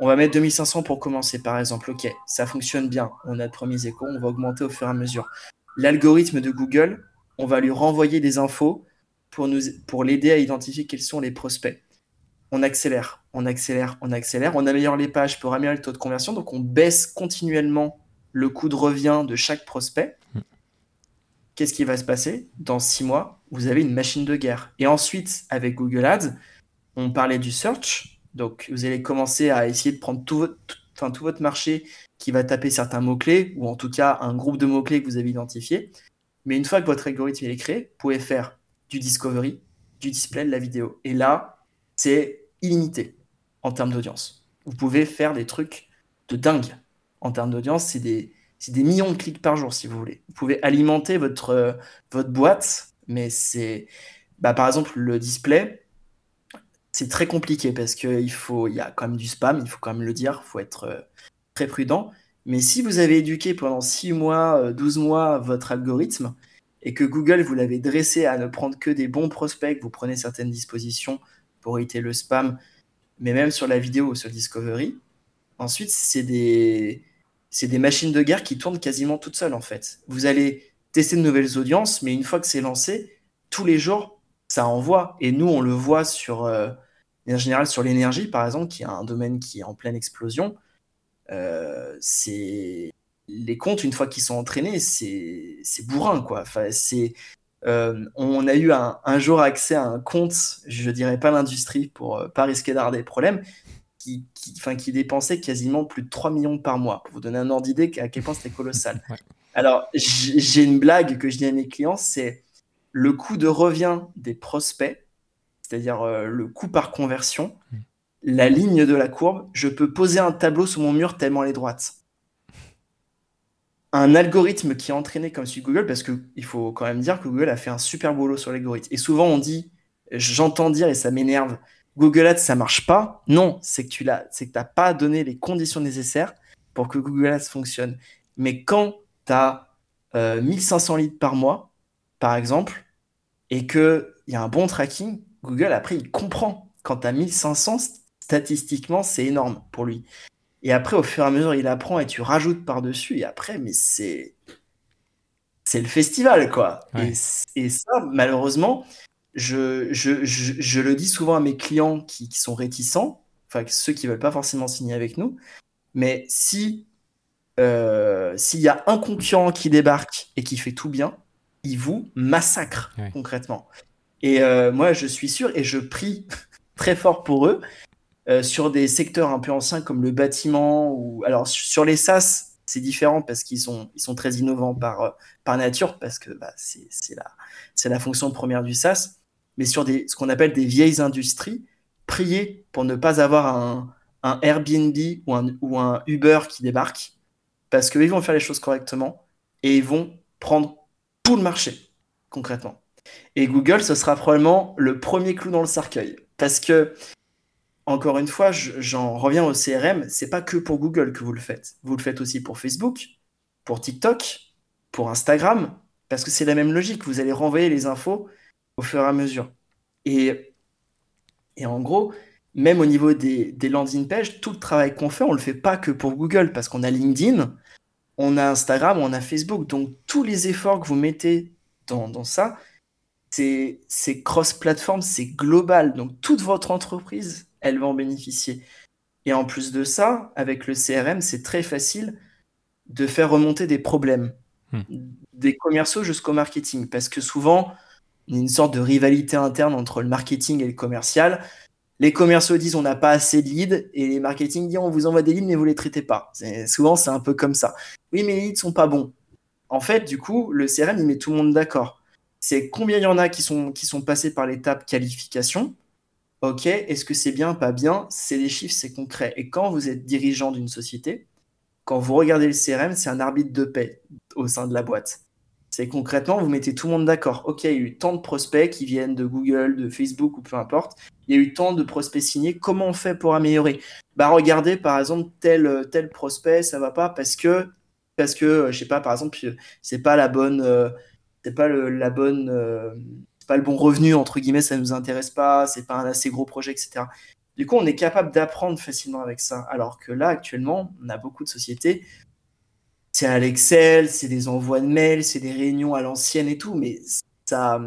On va mettre 2500 pour commencer, par exemple. Ok, ça fonctionne bien. On a de premiers échos, on va augmenter au fur et à mesure. L'algorithme de Google, on va lui renvoyer des infos pour, pour l'aider à identifier quels sont les prospects on accélère, on accélère, on accélère, on améliore les pages pour améliorer le taux de conversion, donc on baisse continuellement le coût de revient de chaque prospect. Hmm. Qu'est-ce qui va se passer? Dans six mois, vous avez une machine de guerre. Et ensuite, avec Google Ads, on parlait du search, donc vous allez commencer à essayer de prendre tout votre, tout votre marché qui va taper certains mots-clés, ou en tout cas un groupe de mots-clés que vous avez identifié. Mais une fois que votre algorithme est créé, vous pouvez faire du discovery, du display, de la vidéo. Et là, c'est illimité en termes d'audience. Vous pouvez faire des trucs de dingue en termes d'audience. C'est des, des, millions de clics par jour, si vous voulez. Vous pouvez alimenter votre, votre boîte, mais c'est. Bah, par exemple, le display, c'est très compliqué parce qu'il y a quand même du spam, il faut quand même le dire, il faut être euh, très prudent. Mais si vous avez éduqué pendant 6 mois, 12 euh, mois votre algorithme et que Google vous l'avez dressé à ne prendre que des bons prospects, vous prenez certaines dispositions pour éviter le spam, mais même sur la vidéo ou sur Discovery. Ensuite, c'est des, machines de guerre qui tournent quasiment toutes seules en fait. Vous allez tester de nouvelles audiences, mais une fois que c'est lancé, tous les jours, ça envoie. Et nous, on le voit sur, euh, en général, sur l'énergie, par exemple, qui est un domaine qui est en pleine explosion, euh, les comptes, une fois qu'ils sont entraînés, c'est bourrin, quoi. Euh, on a eu un, jour accès à un compte, je dirais pas l'industrie pour euh, pas risquer d'avoir des problèmes, qui, qui, dépensait quasiment plus de 3 millions par mois. Pour vous donner un ordre d'idée à quel point c'était colossal. Alors, j'ai une blague que je dis à mes clients, c'est le coût de revient des prospects, c'est-à-dire euh, le coût par conversion, mm. la ligne de la courbe, je peux poser un tableau sur mon mur tellement elle est droite un algorithme qui est entraîné comme celui de Google, parce qu'il faut quand même dire que Google a fait un super boulot sur l'algorithme. Et souvent, on dit, j'entends dire, et ça m'énerve, Google Ads, ça marche pas. Non, c'est que tu t'as pas donné les conditions nécessaires pour que Google Ads fonctionne. Mais quand tu as 1500 leads par mois, par exemple, et qu'il y a un bon tracking, Google, après, il comprend. Quand tu as 1500, statistiquement, c'est énorme pour lui. Et après, au fur et à mesure, il apprend et tu rajoutes par-dessus. Et après, mais c'est. C'est le festival, quoi. Et, ça, malheureusement, je, je, je, le dis souvent à mes clients qui, sont réticents, enfin ceux qui veulent pas forcément signer avec nous. Mais si euh, s'il y a un concurrent qui débarque et qui fait tout bien, il vous massacre concrètement. Et euh, moi, je suis sûr et je prie très fort pour eux euh, sur des secteurs un peu anciens comme le bâtiment ou alors sur les SaaS, c'est différent parce qu'ils sont, ils sont très innovants par, euh, par nature parce que bah, c'est la, la fonction première du SaaS. Mais sur des, ce qu'on appelle des vieilles industries, priez pour ne pas avoir un, un Airbnb ou un, ou un Uber qui débarque parce qu'ils vont faire les choses correctement et ils vont prendre tout le marché concrètement. Et Google, ce sera probablement le premier clou dans le cercueil parce que encore une fois, j'en reviens au CRM, c'est pas que pour Google que vous le faites. Vous le faites aussi pour Facebook, pour TikTok, pour Instagram, parce que c'est la même logique. Vous allez renvoyer les infos au fur et à mesure. Et, et en gros, même au niveau des, landing pages, tout le travail qu'on fait, on le fait pas que pour Google, parce qu'on a LinkedIn, on a Instagram, on a Facebook. Donc tous les efforts que vous mettez dans, dans ça, c'est cross-platform, c'est global. Donc toute votre entreprise elle va en bénéficier. Et en plus de ça, avec le CRM, c'est très facile de faire remonter des problèmes, hmm. des commerciaux jusqu'au marketing, parce que souvent, il y a une sorte de rivalité interne entre le marketing et le commercial. Les commerciaux disent on n'a pas assez de leads et les marketing disent on vous envoie des leads mais vous les traitez pas. Souvent c'est un peu comme ça. Oui mais les leads sont pas bons. En fait du coup le CRM il met tout le monde d'accord. C'est combien il y en a qui sont, qui sont passés par l'étape qualification, OK, est-ce que c'est bien, pas bien? C'est des chiffres, c'est concret. Et quand vous êtes dirigeant d'une société, quand vous regardez le CRM, c'est un arbitre de paix au sein de la boîte. C'est concrètement, vous mettez tout le monde d'accord. OK, il y a eu tant de prospects qui viennent de Google, de Facebook ou peu importe. Il y a eu tant de prospects signés. Comment on fait pour améliorer? Bah regardez par exemple tel tel prospect, ça va pas parce que parce que je sais pas par exemple c'est pas la bonne euh, c'est pas la bonne euh, pas le bon revenu, entre guillemets, ça ne nous intéresse pas, c'est pas un assez gros projet, etc. Du coup, on est capable d'apprendre facilement avec ça. Alors que là, actuellement, on a beaucoup de sociétés, c'est à l'Excel, c'est des envois de mails, c'est des réunions à l'ancienne et tout, mais ça,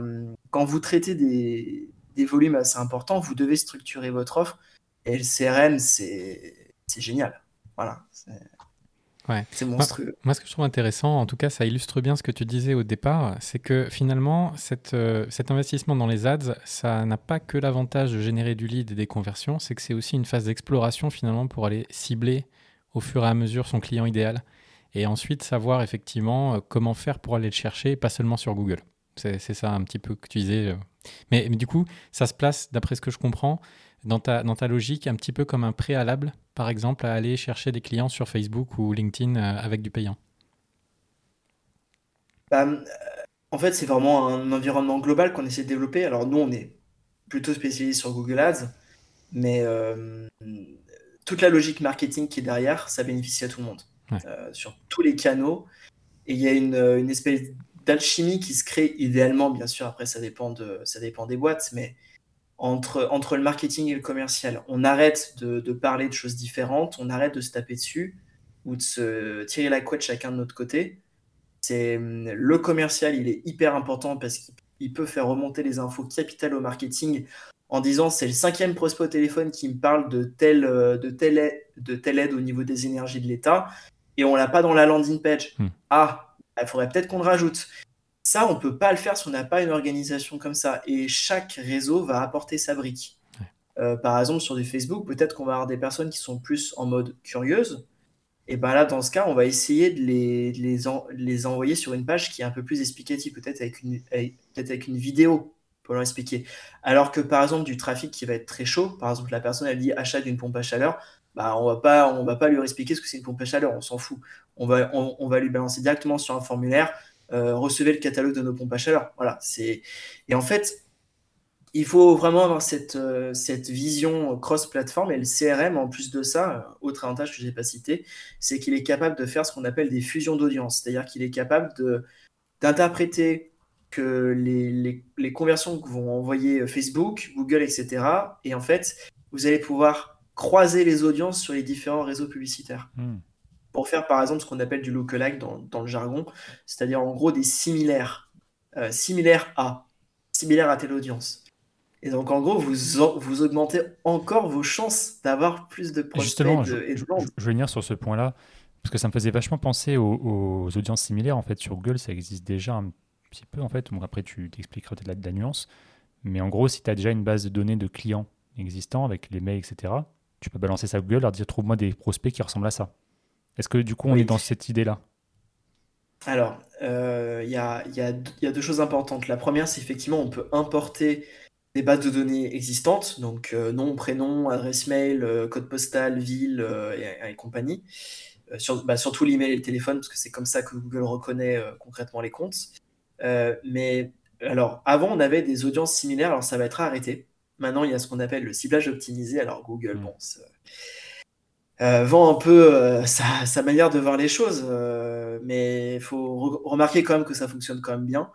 quand vous traitez des, des volumes assez importants, vous devez structurer votre offre. Et le CRM, c'est génial. Voilà. C'est monstrueux. Moi, ce que je trouve intéressant, en tout cas, ça illustre bien ce que tu disais au départ, c'est que finalement, cette, euh, cet investissement dans les ads, ça n'a pas que l'avantage de générer du lead et des conversions, c'est que c'est aussi une phase d'exploration finalement pour aller cibler au fur et à mesure son client idéal et ensuite savoir effectivement euh, comment faire pour aller le chercher, pas seulement sur Google. C'est ça un petit peu que tu disais. Euh. Mais, mais du coup, ça se place, d'après ce que je comprends, dans ta, dans ta logique, un petit peu comme un préalable par exemple, à aller chercher des clients sur Facebook ou LinkedIn euh, avec du payant bah, euh, En fait, c'est vraiment un environnement global qu'on essaie de développer. Alors nous, on est plutôt spécialisé sur Google Ads, mais euh, toute la logique marketing qui est derrière, ça bénéficie à tout le monde, sur tous les canaux. Et il y a une, une espèce d'alchimie qui se crée idéalement, bien sûr, après ça dépend, de, ça dépend des boîtes, mais entre, entre le marketing et le commercial. On arrête de, parler de choses différentes, on arrête de se taper dessus ou de se tirer la couette chacun de notre côté. C'est le commercial, il est hyper important parce qu'il peut faire remonter les infos capitales au marketing en disant c'est le cinquième prospect au téléphone qui me parle de telle, de telle, de telle aide au niveau des énergies de l'État et on l'a pas dans la landing page. Hmm. Ah, il faudrait peut-être qu'on le rajoute. Ça, on peut pas le faire si on n'a pas une organisation comme ça. Et chaque réseau va apporter sa brique. Euh, par exemple, sur du Facebook, peut-être qu'on va avoir des personnes qui sont plus en mode curieuse. Et ben là, dans ce cas, on va essayer de les, les, les envoyer sur une page qui est un peu plus explicative, peut-être avec une, peut avec une vidéo pour leur expliquer. Alors que par exemple, du trafic qui va être très chaud, par exemple, la personne elle dit achat d'une pompe à chaleur, bah, on va pas, on va pas lui expliquer ce que c'est une pompe à chaleur, on s'en fout. On va, on, va lui balancer directement sur un formulaire, recevez le catalogue de nos pompes à chaleur. Voilà, c'est et en fait, il faut vraiment avoir cette, euh, cette vision cross-platform et le CRM, en plus de ça, autre avantage que je n'ai pas cité, c'est qu'il est capable de faire ce qu'on appelle des fusions d'audience. C'est-à-dire qu'il est capable d'interpréter que les, les, conversions que vont envoyer Facebook, Google, etc. Et en fait, vous allez pouvoir croiser les audiences sur les différents réseaux publicitaires. Hmm. Pour faire par exemple ce qu'on appelle du lookalike dans, dans le jargon, c'est-à-dire en gros des similaires, euh, similaires à, similaires à telle audience. Et donc, en gros, vous, vous augmentez encore vos chances d'avoir plus de prospects Justement, je, et de je, je, vais venir sur ce point-là, parce que ça me faisait vachement penser aux, audiences similaires. En fait, sur Google, ça existe déjà un petit peu, en fait. Bon, après, tu t'expliqueras peut-être la, la, nuance. Mais en gros, si tu as déjà une base de données de clients existants avec les mails, etc., tu peux balancer ça à Google, leur dire trouve-moi des prospects qui ressemblent à ça. Est-ce que du coup, on est dans cette idée-là? Alors, il euh, y, a, y, a, y, a, deux choses importantes. La première, c'est effectivement, on peut importer des bases de données existantes, donc euh, nom, prénom, adresse mail, euh, code postal, ville et, compagnie. Sur, bah, surtout l'email et le téléphone, parce que c'est comme ça que Google reconnaît concrètement les comptes. mais alors, avant, on avait des audiences similaires, alors ça va être arrêté. Maintenant, il y a ce qu'on appelle le ciblage optimisé. Alors, Google, mm. bon, vend un peu sa, sa, manière de voir les choses, mais il faut remarquer quand même que ça fonctionne quand même bien.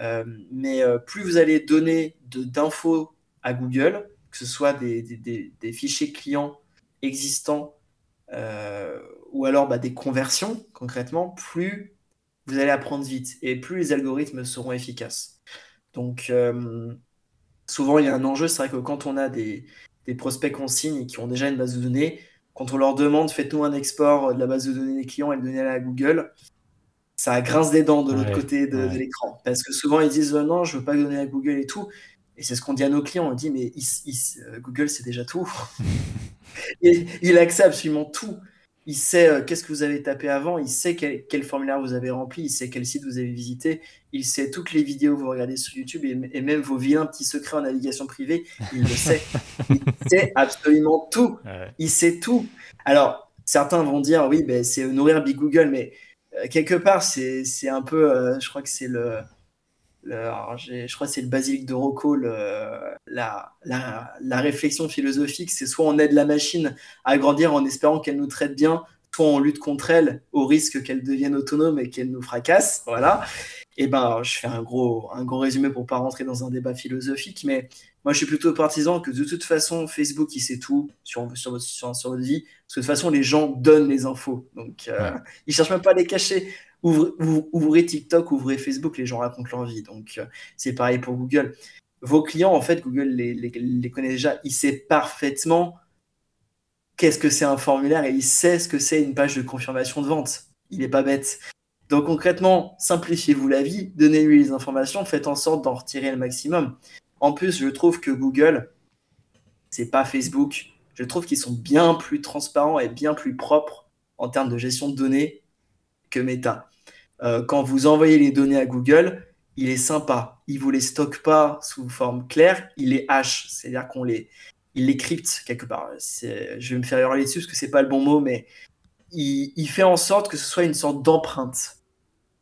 Euh, mais euh, plus vous allez donner d'infos à Google, que ce soit des, fichiers clients existants euh, ou alors bah, des conversions concrètement, plus vous allez apprendre vite et plus les algorithmes seront efficaces. Donc souvent il y a un enjeu, c'est vrai que quand on a des, prospects qu'on signe et qui ont déjà une base de données, quand on leur demande faites-nous un export de la base de données des clients et le donner à Google, ça grince des dents de l'autre côté de, l'écran. Parce que souvent, ils disent euh, non, je veux pas donner à Google et tout. Et c'est ce qu'on dit à nos clients. On dit, mais euh, Google, c'est déjà tout. il, il accède absolument tout. Il sait euh, qu'est-ce que vous avez tapé avant, il sait quel, formulaire vous avez rempli, il sait quel site vous avez visité, il sait toutes les vidéos que vous regardez sur YouTube et, même vos vilains petits secrets en navigation privée, il le sait. il sait absolument tout. Il sait tout. Alors, certains vont dire, oui, ben, c'est nourrir Big Google, mais euh, quelque part, c'est un peu, euh, je crois que c'est le, je crois que c'est le basilic de Rocco, la, la, la, réflexion philosophique, c'est soit on aide la machine à grandir en espérant qu'elle nous traite bien, soit on lutte contre elle au risque qu'elle devienne autonome et qu'elle nous fracasse. Voilà. Et ben, je fais un gros, un gros résumé pour pas rentrer dans un débat philosophique, mais moi, je suis plutôt partisan que de toute façon, Facebook, il sait tout sur, sur, sur, sur votre vie. Parce que de toute façon, les gens donnent les infos. Donc, euh, ils cherchent même pas à les cacher. Ouvrez, TikTok, ouvrez Facebook, les gens racontent leur vie. Donc, euh, c'est pareil pour Google. Vos clients, en fait, Google les, les, connaît déjà. Il sait parfaitement qu'est-ce que c'est un formulaire et il sait ce que c'est une page de confirmation de vente. Il n'est pas bête. Donc concrètement, simplifiez-vous la vie, donnez-lui les informations, faites en sorte d'en retirer le maximum. En plus, je trouve que Google, c'est pas Facebook. Je trouve qu'ils sont bien plus transparents et bien plus propres en termes de gestion de données que Meta. Euh, quand vous envoyez les données à Google, il est sympa. Il vous les stocke pas sous forme claire, il les hache, c'est-à-dire qu'on les, il les crypte quelque part. Je vais me faire hurler dessus parce que c'est pas le bon mot, mais il, fait en sorte que ce soit une sorte d'empreinte,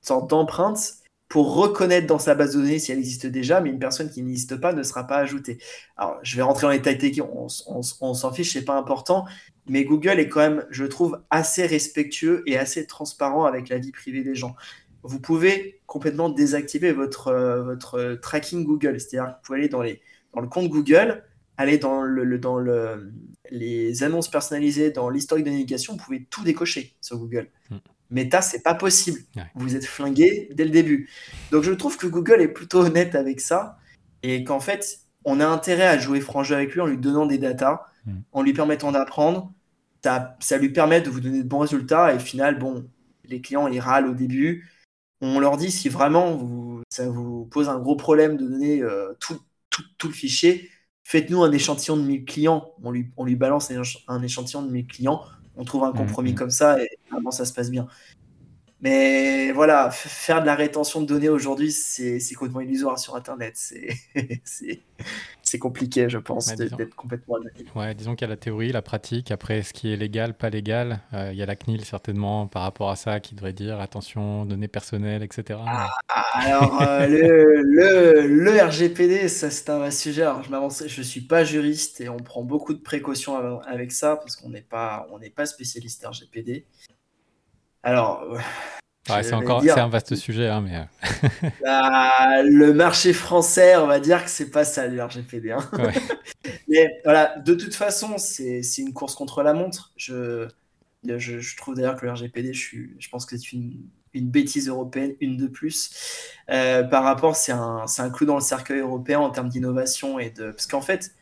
une sorte d'empreinte pour reconnaître dans sa base de données si elle existe déjà, mais une personne qui n'existe pas ne sera pas ajoutée. Alors, je vais rentrer dans les détails techniques, on, s'en fiche, c'est pas important, mais Google est quand même, je trouve, assez respectueux et assez transparent avec la vie privée des gens. Vous pouvez complètement désactiver votre, euh, votre tracking Google, c'est-à-dire que vous pouvez aller dans, les, dans le compte Google, aller dans, le, dans le, les annonces personnalisées, dans l'historique de navigation, vous pouvez tout décocher sur Google. Hmm. Meta, c'est pas possible. Vous êtes flingué dès le début. Donc je trouve que Google est plutôt honnête avec ça et qu'en fait, on a intérêt à jouer franc jeu avec lui en lui donnant des datas, hmm. en lui permettant d'apprendre. Ça, lui permet de vous donner de bons résultats. Et au final, bon, les clients, ils râlent au début. On leur dit si vraiment vous, ça vous pose un gros problème de donner euh, tout, tout, le fichier, faites-nous un échantillon de 1000 clients. On lui, on lui balance un échantillon de 1000 clients. On trouve un hmm, compromis hmm. comme ça et vraiment ça se passe bien. Mais voilà, faire de la rétention de données aujourd'hui, c'est complètement illusoire sur Internet. C'est compliqué, je pense, d'être complètement Ouais, disons qu'il y a la théorie, la pratique. Après, ce qui est légal, pas légal, euh, il y a la CNIL certainement par rapport à ça qui devrait dire attention, données personnelles, etc. Ah, alors, euh, le, le, le, RGPD, ça c'est un sujet. Alors, je m'avance, je suis pas juriste et on prend beaucoup de précautions avec ça parce qu'on n'est pas, on n'est pas spécialiste RGPD. Alors. C'est encore un vaste sujet, hein, mais. Euh. Bah, le marché français, on va dire que c'est pas ça le RGPD. Hein. mais voilà, de toute façon, c'est une course contre la montre. Je, je, trouve d'ailleurs que le RGPD, je, suis, je pense que c'est une, une, bêtise européenne, une de plus. Euh, par rapport, c'est un, un clou dans le cercueil européen en termes d'innovation et de. Parce qu'en fait,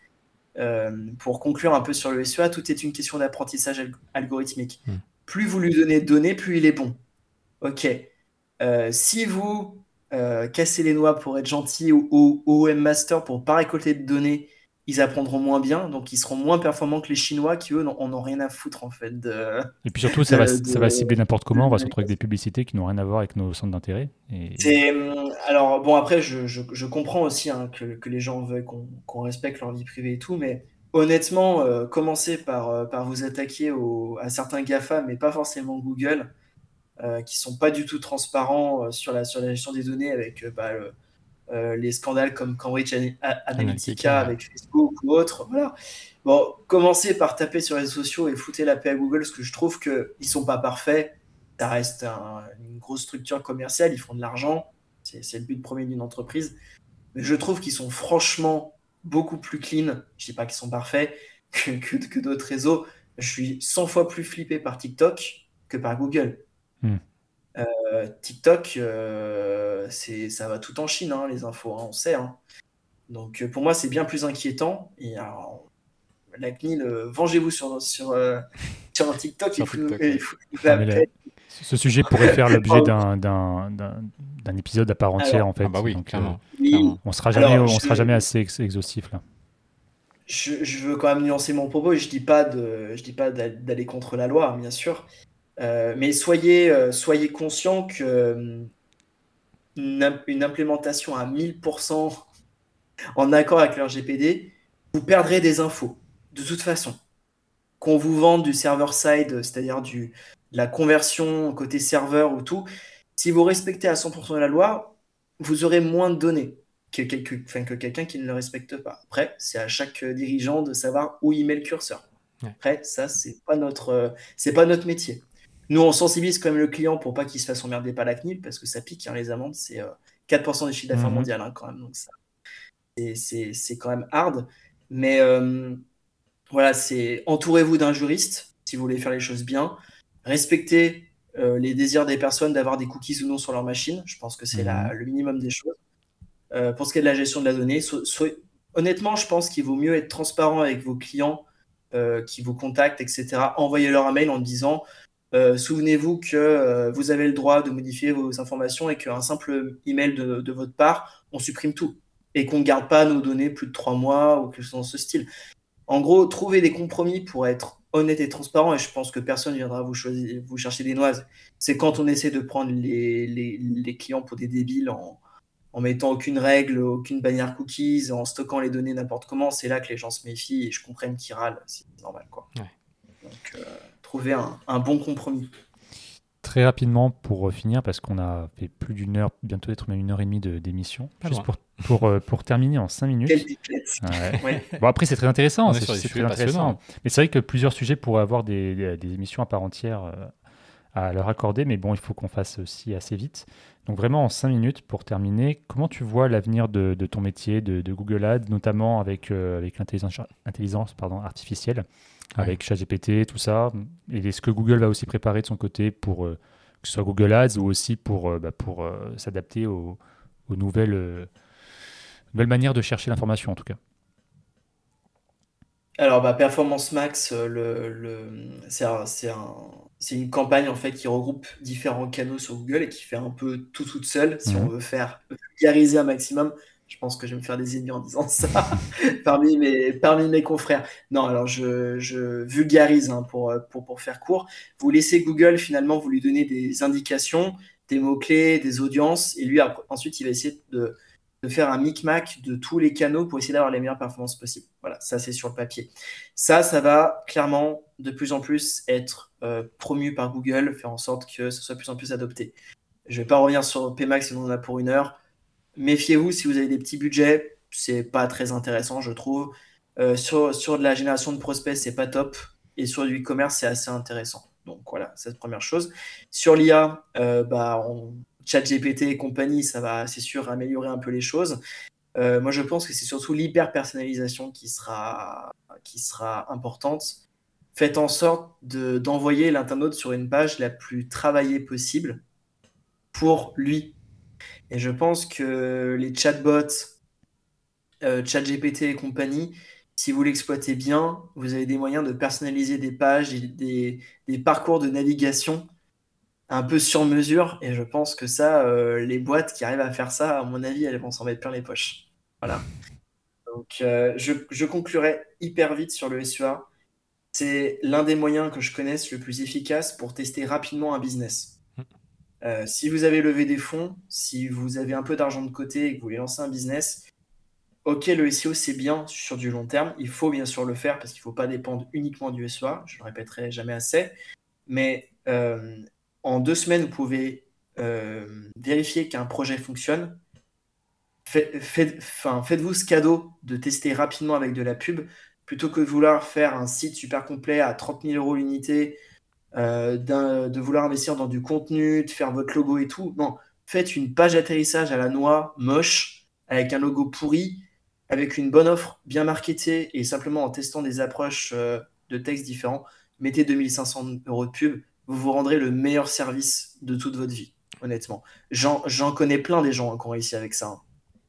euh, pour conclure un peu sur le SEA, tout est une question d'apprentissage algorithmique. Hmm plus vous lui donnez de données, plus il est bon. Ok. Euh, si vous euh, cassez les noix pour être gentil ou au Master pour pas récolter de données, ils apprendront moins bien, donc ils seront moins performants que les Chinois qui eux n'en ont rien à foutre en fait. et puis surtout, ça, va, ça va cibler n'importe comment. On va se retrouver avec des publicités qui n'ont rien à voir avec nos centres d'intérêt. Et... Alors bon, après, je, je, comprends aussi hein, que, que, les gens veulent qu'on respecte leur vie privée et tout, mais honnêtement, euh, commencez par, euh, par vous attaquer à certains GAFA, mais pas forcément Google, euh, qui sont pas du tout transparents sur, la, sur la gestion des données avec bah, les scandales comme Cambridge Analytica avec Facebook ou autre. Voilà. Bon, commencez par taper sur les réseaux sociaux et foutez la paix à Google, parce que je trouve qu'ils ne sont pas parfaits. Ça reste une grosse structure commerciale, ils font de l'argent, c'est le but premier d'une entreprise. Mais je trouve qu'ils sont franchement beaucoup plus clean. Je dis pas qu'ils sont parfaits que, que, d'autres réseaux. Je suis 100 fois plus flippé par TikTok que par Google. Hmm. Euh, TikTok, euh, c'est ça va tout en Chine, hein, les infos, hein, on sait. Hein. Donc euh, pour moi, c'est bien plus inquiétant. Et la CNIL, vengez-vous sur, sur, sur TikTok. ce sujet pourrait faire l'objet d'un d'un épisode à part entière en fait. Ah bah oui, clairement. On sera jamais, on sera jamais assez exhaustif là. Je, veux quand même nuancer mon propos et je dis pas de, je dis pas d'aller contre la loi, bien sûr, euh, mais soyez, euh, soyez conscient que euh, une, implémentation à 1000% en accord avec leur GPD, vous perdrez des infos de toute façon. Qu'on vous vende du server side, c'est-à-dire du la conversion côté serveur ou tout, si vous respectez à 100% la loi, vous aurez moins de données que, quelqu'un qui ne le respecte pas. Après, c'est à chaque dirigeant de savoir où il met le curseur. Après, ça, c'est pas notre, c'est pas notre métier. Nous, on sensibilise quand même le client pour pas qu'il se fasse emmerder par la CNIL parce que ça pique, hein, les amendes, c'est 4% euh, des chiffres d'affaires mhm. mondial hein, quand même. Donc ça, c'est quand même hard. Mais euh, voilà, c'est entourez-vous d'un juriste si vous voulez faire les choses bien. Respectez euh, les désirs des personnes d'avoir des cookies ou non sur leur machine. Je pense que c'est mhm. le minimum des choses. Euh, pour ce qui est de la gestion de la donnée, honnêtement, je pense qu'il vaut mieux être transparent avec vos clients qui vous contactent, etc. Envoyez-leur un mail en disant Souvenez-vous que vous avez le droit de modifier vos informations et qu'un simple email de, de votre part, on supprime tout et qu'on ne garde pas nos données plus de trois mois ou quelque chose dans ce style. En gros, trouver des compromis pour être honnête et transparent, et je pense que personne ne viendra vous, choisir, vous chercher des noises, c'est quand on essaie de prendre les, les, clients pour des débiles en, en, mettant aucune règle, aucune bannière cookies, en stockant les données n'importe comment, c'est là que les gens se méfient et je comprends qu'ils râlent, c'est normal. Quoi. Donc, euh, trouver un, un bon compromis. Très rapidement pour finir, parce qu'on a fait plus d'une heure, bientôt être même une heure et demie d'émission, juste pour, pour, euh, pour, terminer en cinq minutes. Bon, après, c'est très intéressant. C'est très intéressant. Mais c'est vrai que plusieurs sujets pourraient avoir des, des, émissions à part entière euh, à leur accorder, mais bon, il faut qu'on fasse aussi assez vite. Donc, vraiment, en cinq minutes pour terminer, comment tu vois l'avenir de, de, ton métier, de, de, Google Ads, notamment avec, euh, avec l'intelligence artificielle avec ChatGPT, tout ça? Et est-ce que Google va aussi préparer de son côté pour euh, que ce soit Google Ads ou aussi pour, euh, bah, pour s'adapter aux, nouvelles, nouvelles manières de chercher l'information en tout cas? Alors, bah, Performance Max, euh, le, le, c'est une campagne en fait qui regroupe différents canaux sur Google et qui fait un peu tout toute seule. Si on mhm. veut faire vulgariser un maximum, je pense que je vais me faire des ennemis en disant ça parmi, mes, parmi mes confrères. Non, alors je, je vulgarise hein, pour, pour, pour faire court. Vous laissez Google, finalement, vous lui donnez des indications, des mots-clés, des audiences, et lui, ensuite, il va essayer de, de faire un micmac de tous les canaux pour essayer d'avoir les meilleures performances possibles. Voilà, ça c'est sur le papier. Ça, ça va clairement de plus en plus être euh, promu par Google, faire en sorte que ce soit de plus en plus adopté. Je ne vais pas revenir sur PMAX, sinon on en a pour une heure. Méfiez-vous si vous avez des petits budgets, c'est pas très intéressant, je trouve. Euh, sur, sur de la génération de prospects, c'est pas top. Et sur du e-commerce, c'est assez intéressant. Donc voilà, c'est la première chose. Sur l'IA, euh, bah, on, GPT et compagnie, ça va, c'est sûr, améliorer un peu les choses. Euh, moi, je pense que c'est surtout l'hyper-personnalisation qui sera, qui sera importante. Faites en sorte de, d'envoyer l'internaute sur une page la plus travaillée possible pour lui. Et je pense que les chatbots, euh, ChatGPT et compagnie, si vous l'exploitez bien, vous avez des moyens de personnaliser des pages, des, des parcours de navigation un peu sur mesure. Et je pense que ça, euh, les boîtes qui arrivent à faire ça, à mon avis, elles vont s'en mettre plein les poches. Voilà. Donc, euh, je, je, conclurai hyper vite sur le SEA. C'est l'un des moyens que je connaisse le plus efficace pour tester rapidement un business. Euh, si vous avez levé des fonds, si vous avez un peu d'argent de côté et que vous voulez lancer un business, ok, le SEO c'est bien sur du long terme. Il faut bien sûr le faire parce qu'il ne faut pas dépendre uniquement du SEA. Je le répéterai jamais assez. Mais en deux semaines, vous pouvez euh, vérifier qu'un projet fonctionne. Faites-vous ce cadeau de tester rapidement avec de la pub plutôt que de vouloir faire un site super complet à 30 000 euros l'unité, euh, de vouloir investir dans du contenu, de faire votre logo et tout. Non, faites une page d'atterrissage à la noix, moche, avec un logo pourri, avec une bonne offre bien marketée et simplement en testant des approches euh, de texte différents. Mettez 2500 euros de pub vous vous rendrez le meilleur service de toute votre vie, honnêtement. J'en connais plein des gens qui ont réussi avec ça. Hein.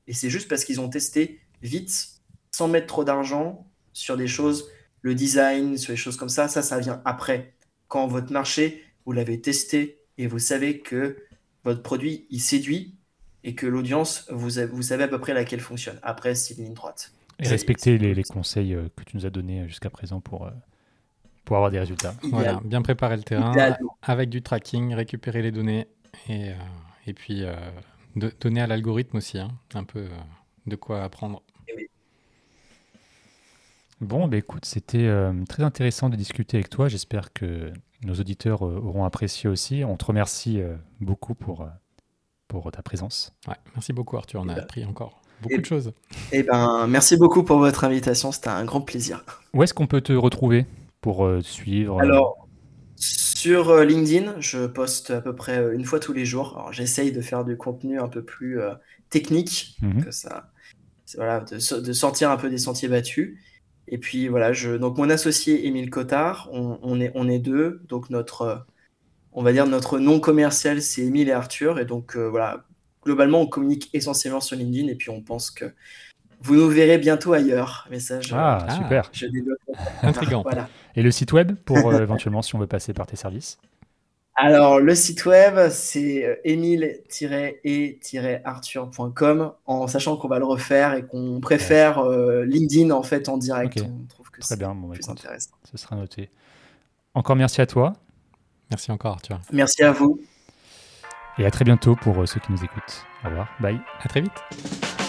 Et c'est juste parce qu'ils ont testé vite, sans mettre trop d'argent, sur des choses, le design, sur des choses comme ça. Ça, ça vient après. Quand votre marché, vous l'avez testé et vous savez que votre produit, il séduit et que l'audience, vous, vous savez à peu près laquelle fonctionne. Après, c'est une ligne droite. Et respecter les, les, conseils euh, que tu nous as donnés jusqu'à présent pour, euh, pour avoir des résultats. Voilà, bien préparer le terrain avec du tracking, récupérer les données et, euh, et puis euh, de, donner à l'algorithme aussi hein, un peu euh, de quoi apprendre. Eh bon, bah, écoute, c'était très intéressant de discuter avec toi. J'espère que nos auditeurs auront apprécié aussi. On te remercie beaucoup pour, pour ta présence. Ouais, merci beaucoup Arthur, on a appris encore beaucoup de choses. Eh ben, merci beaucoup pour votre invitation, c'était un grand plaisir. Où est-ce qu'on peut te retrouver? Pour euh, suivre euh, Alors, sur euh, LinkedIn, je poste à peu près une fois tous les jours. Alors, j'essaye de faire du contenu un peu plus technique, mhm. que ça, voilà, de, sortir un peu des sentiers battus. Et puis voilà, je, donc mon associé Émile Cotard, on, est, on est deux. Donc notre, on va dire notre nom commercial, c'est Émile et Arthur. Et donc voilà, globalement, on communique essentiellement sur LinkedIn. Et puis on pense que vous nous verrez bientôt ailleurs. Message. Ah, ah. super. Je Intriguant. voilà. Et le site web pour euh, éventuellement si on veut passer par tes services Alors, le site web, c'est emile-e-arthur.com euh, en sachant qu'on va le refaire et qu'on préfère euh, LinkedIn en fait en direct. On trouve que Très bien, bon, bah, plus intéressant. Ce sera noté. Encore merci à toi. Merci encore, Arthur. Merci à vous. Et à très bientôt pour ceux qui nous écoutent. Au revoir. Bye. À très vite.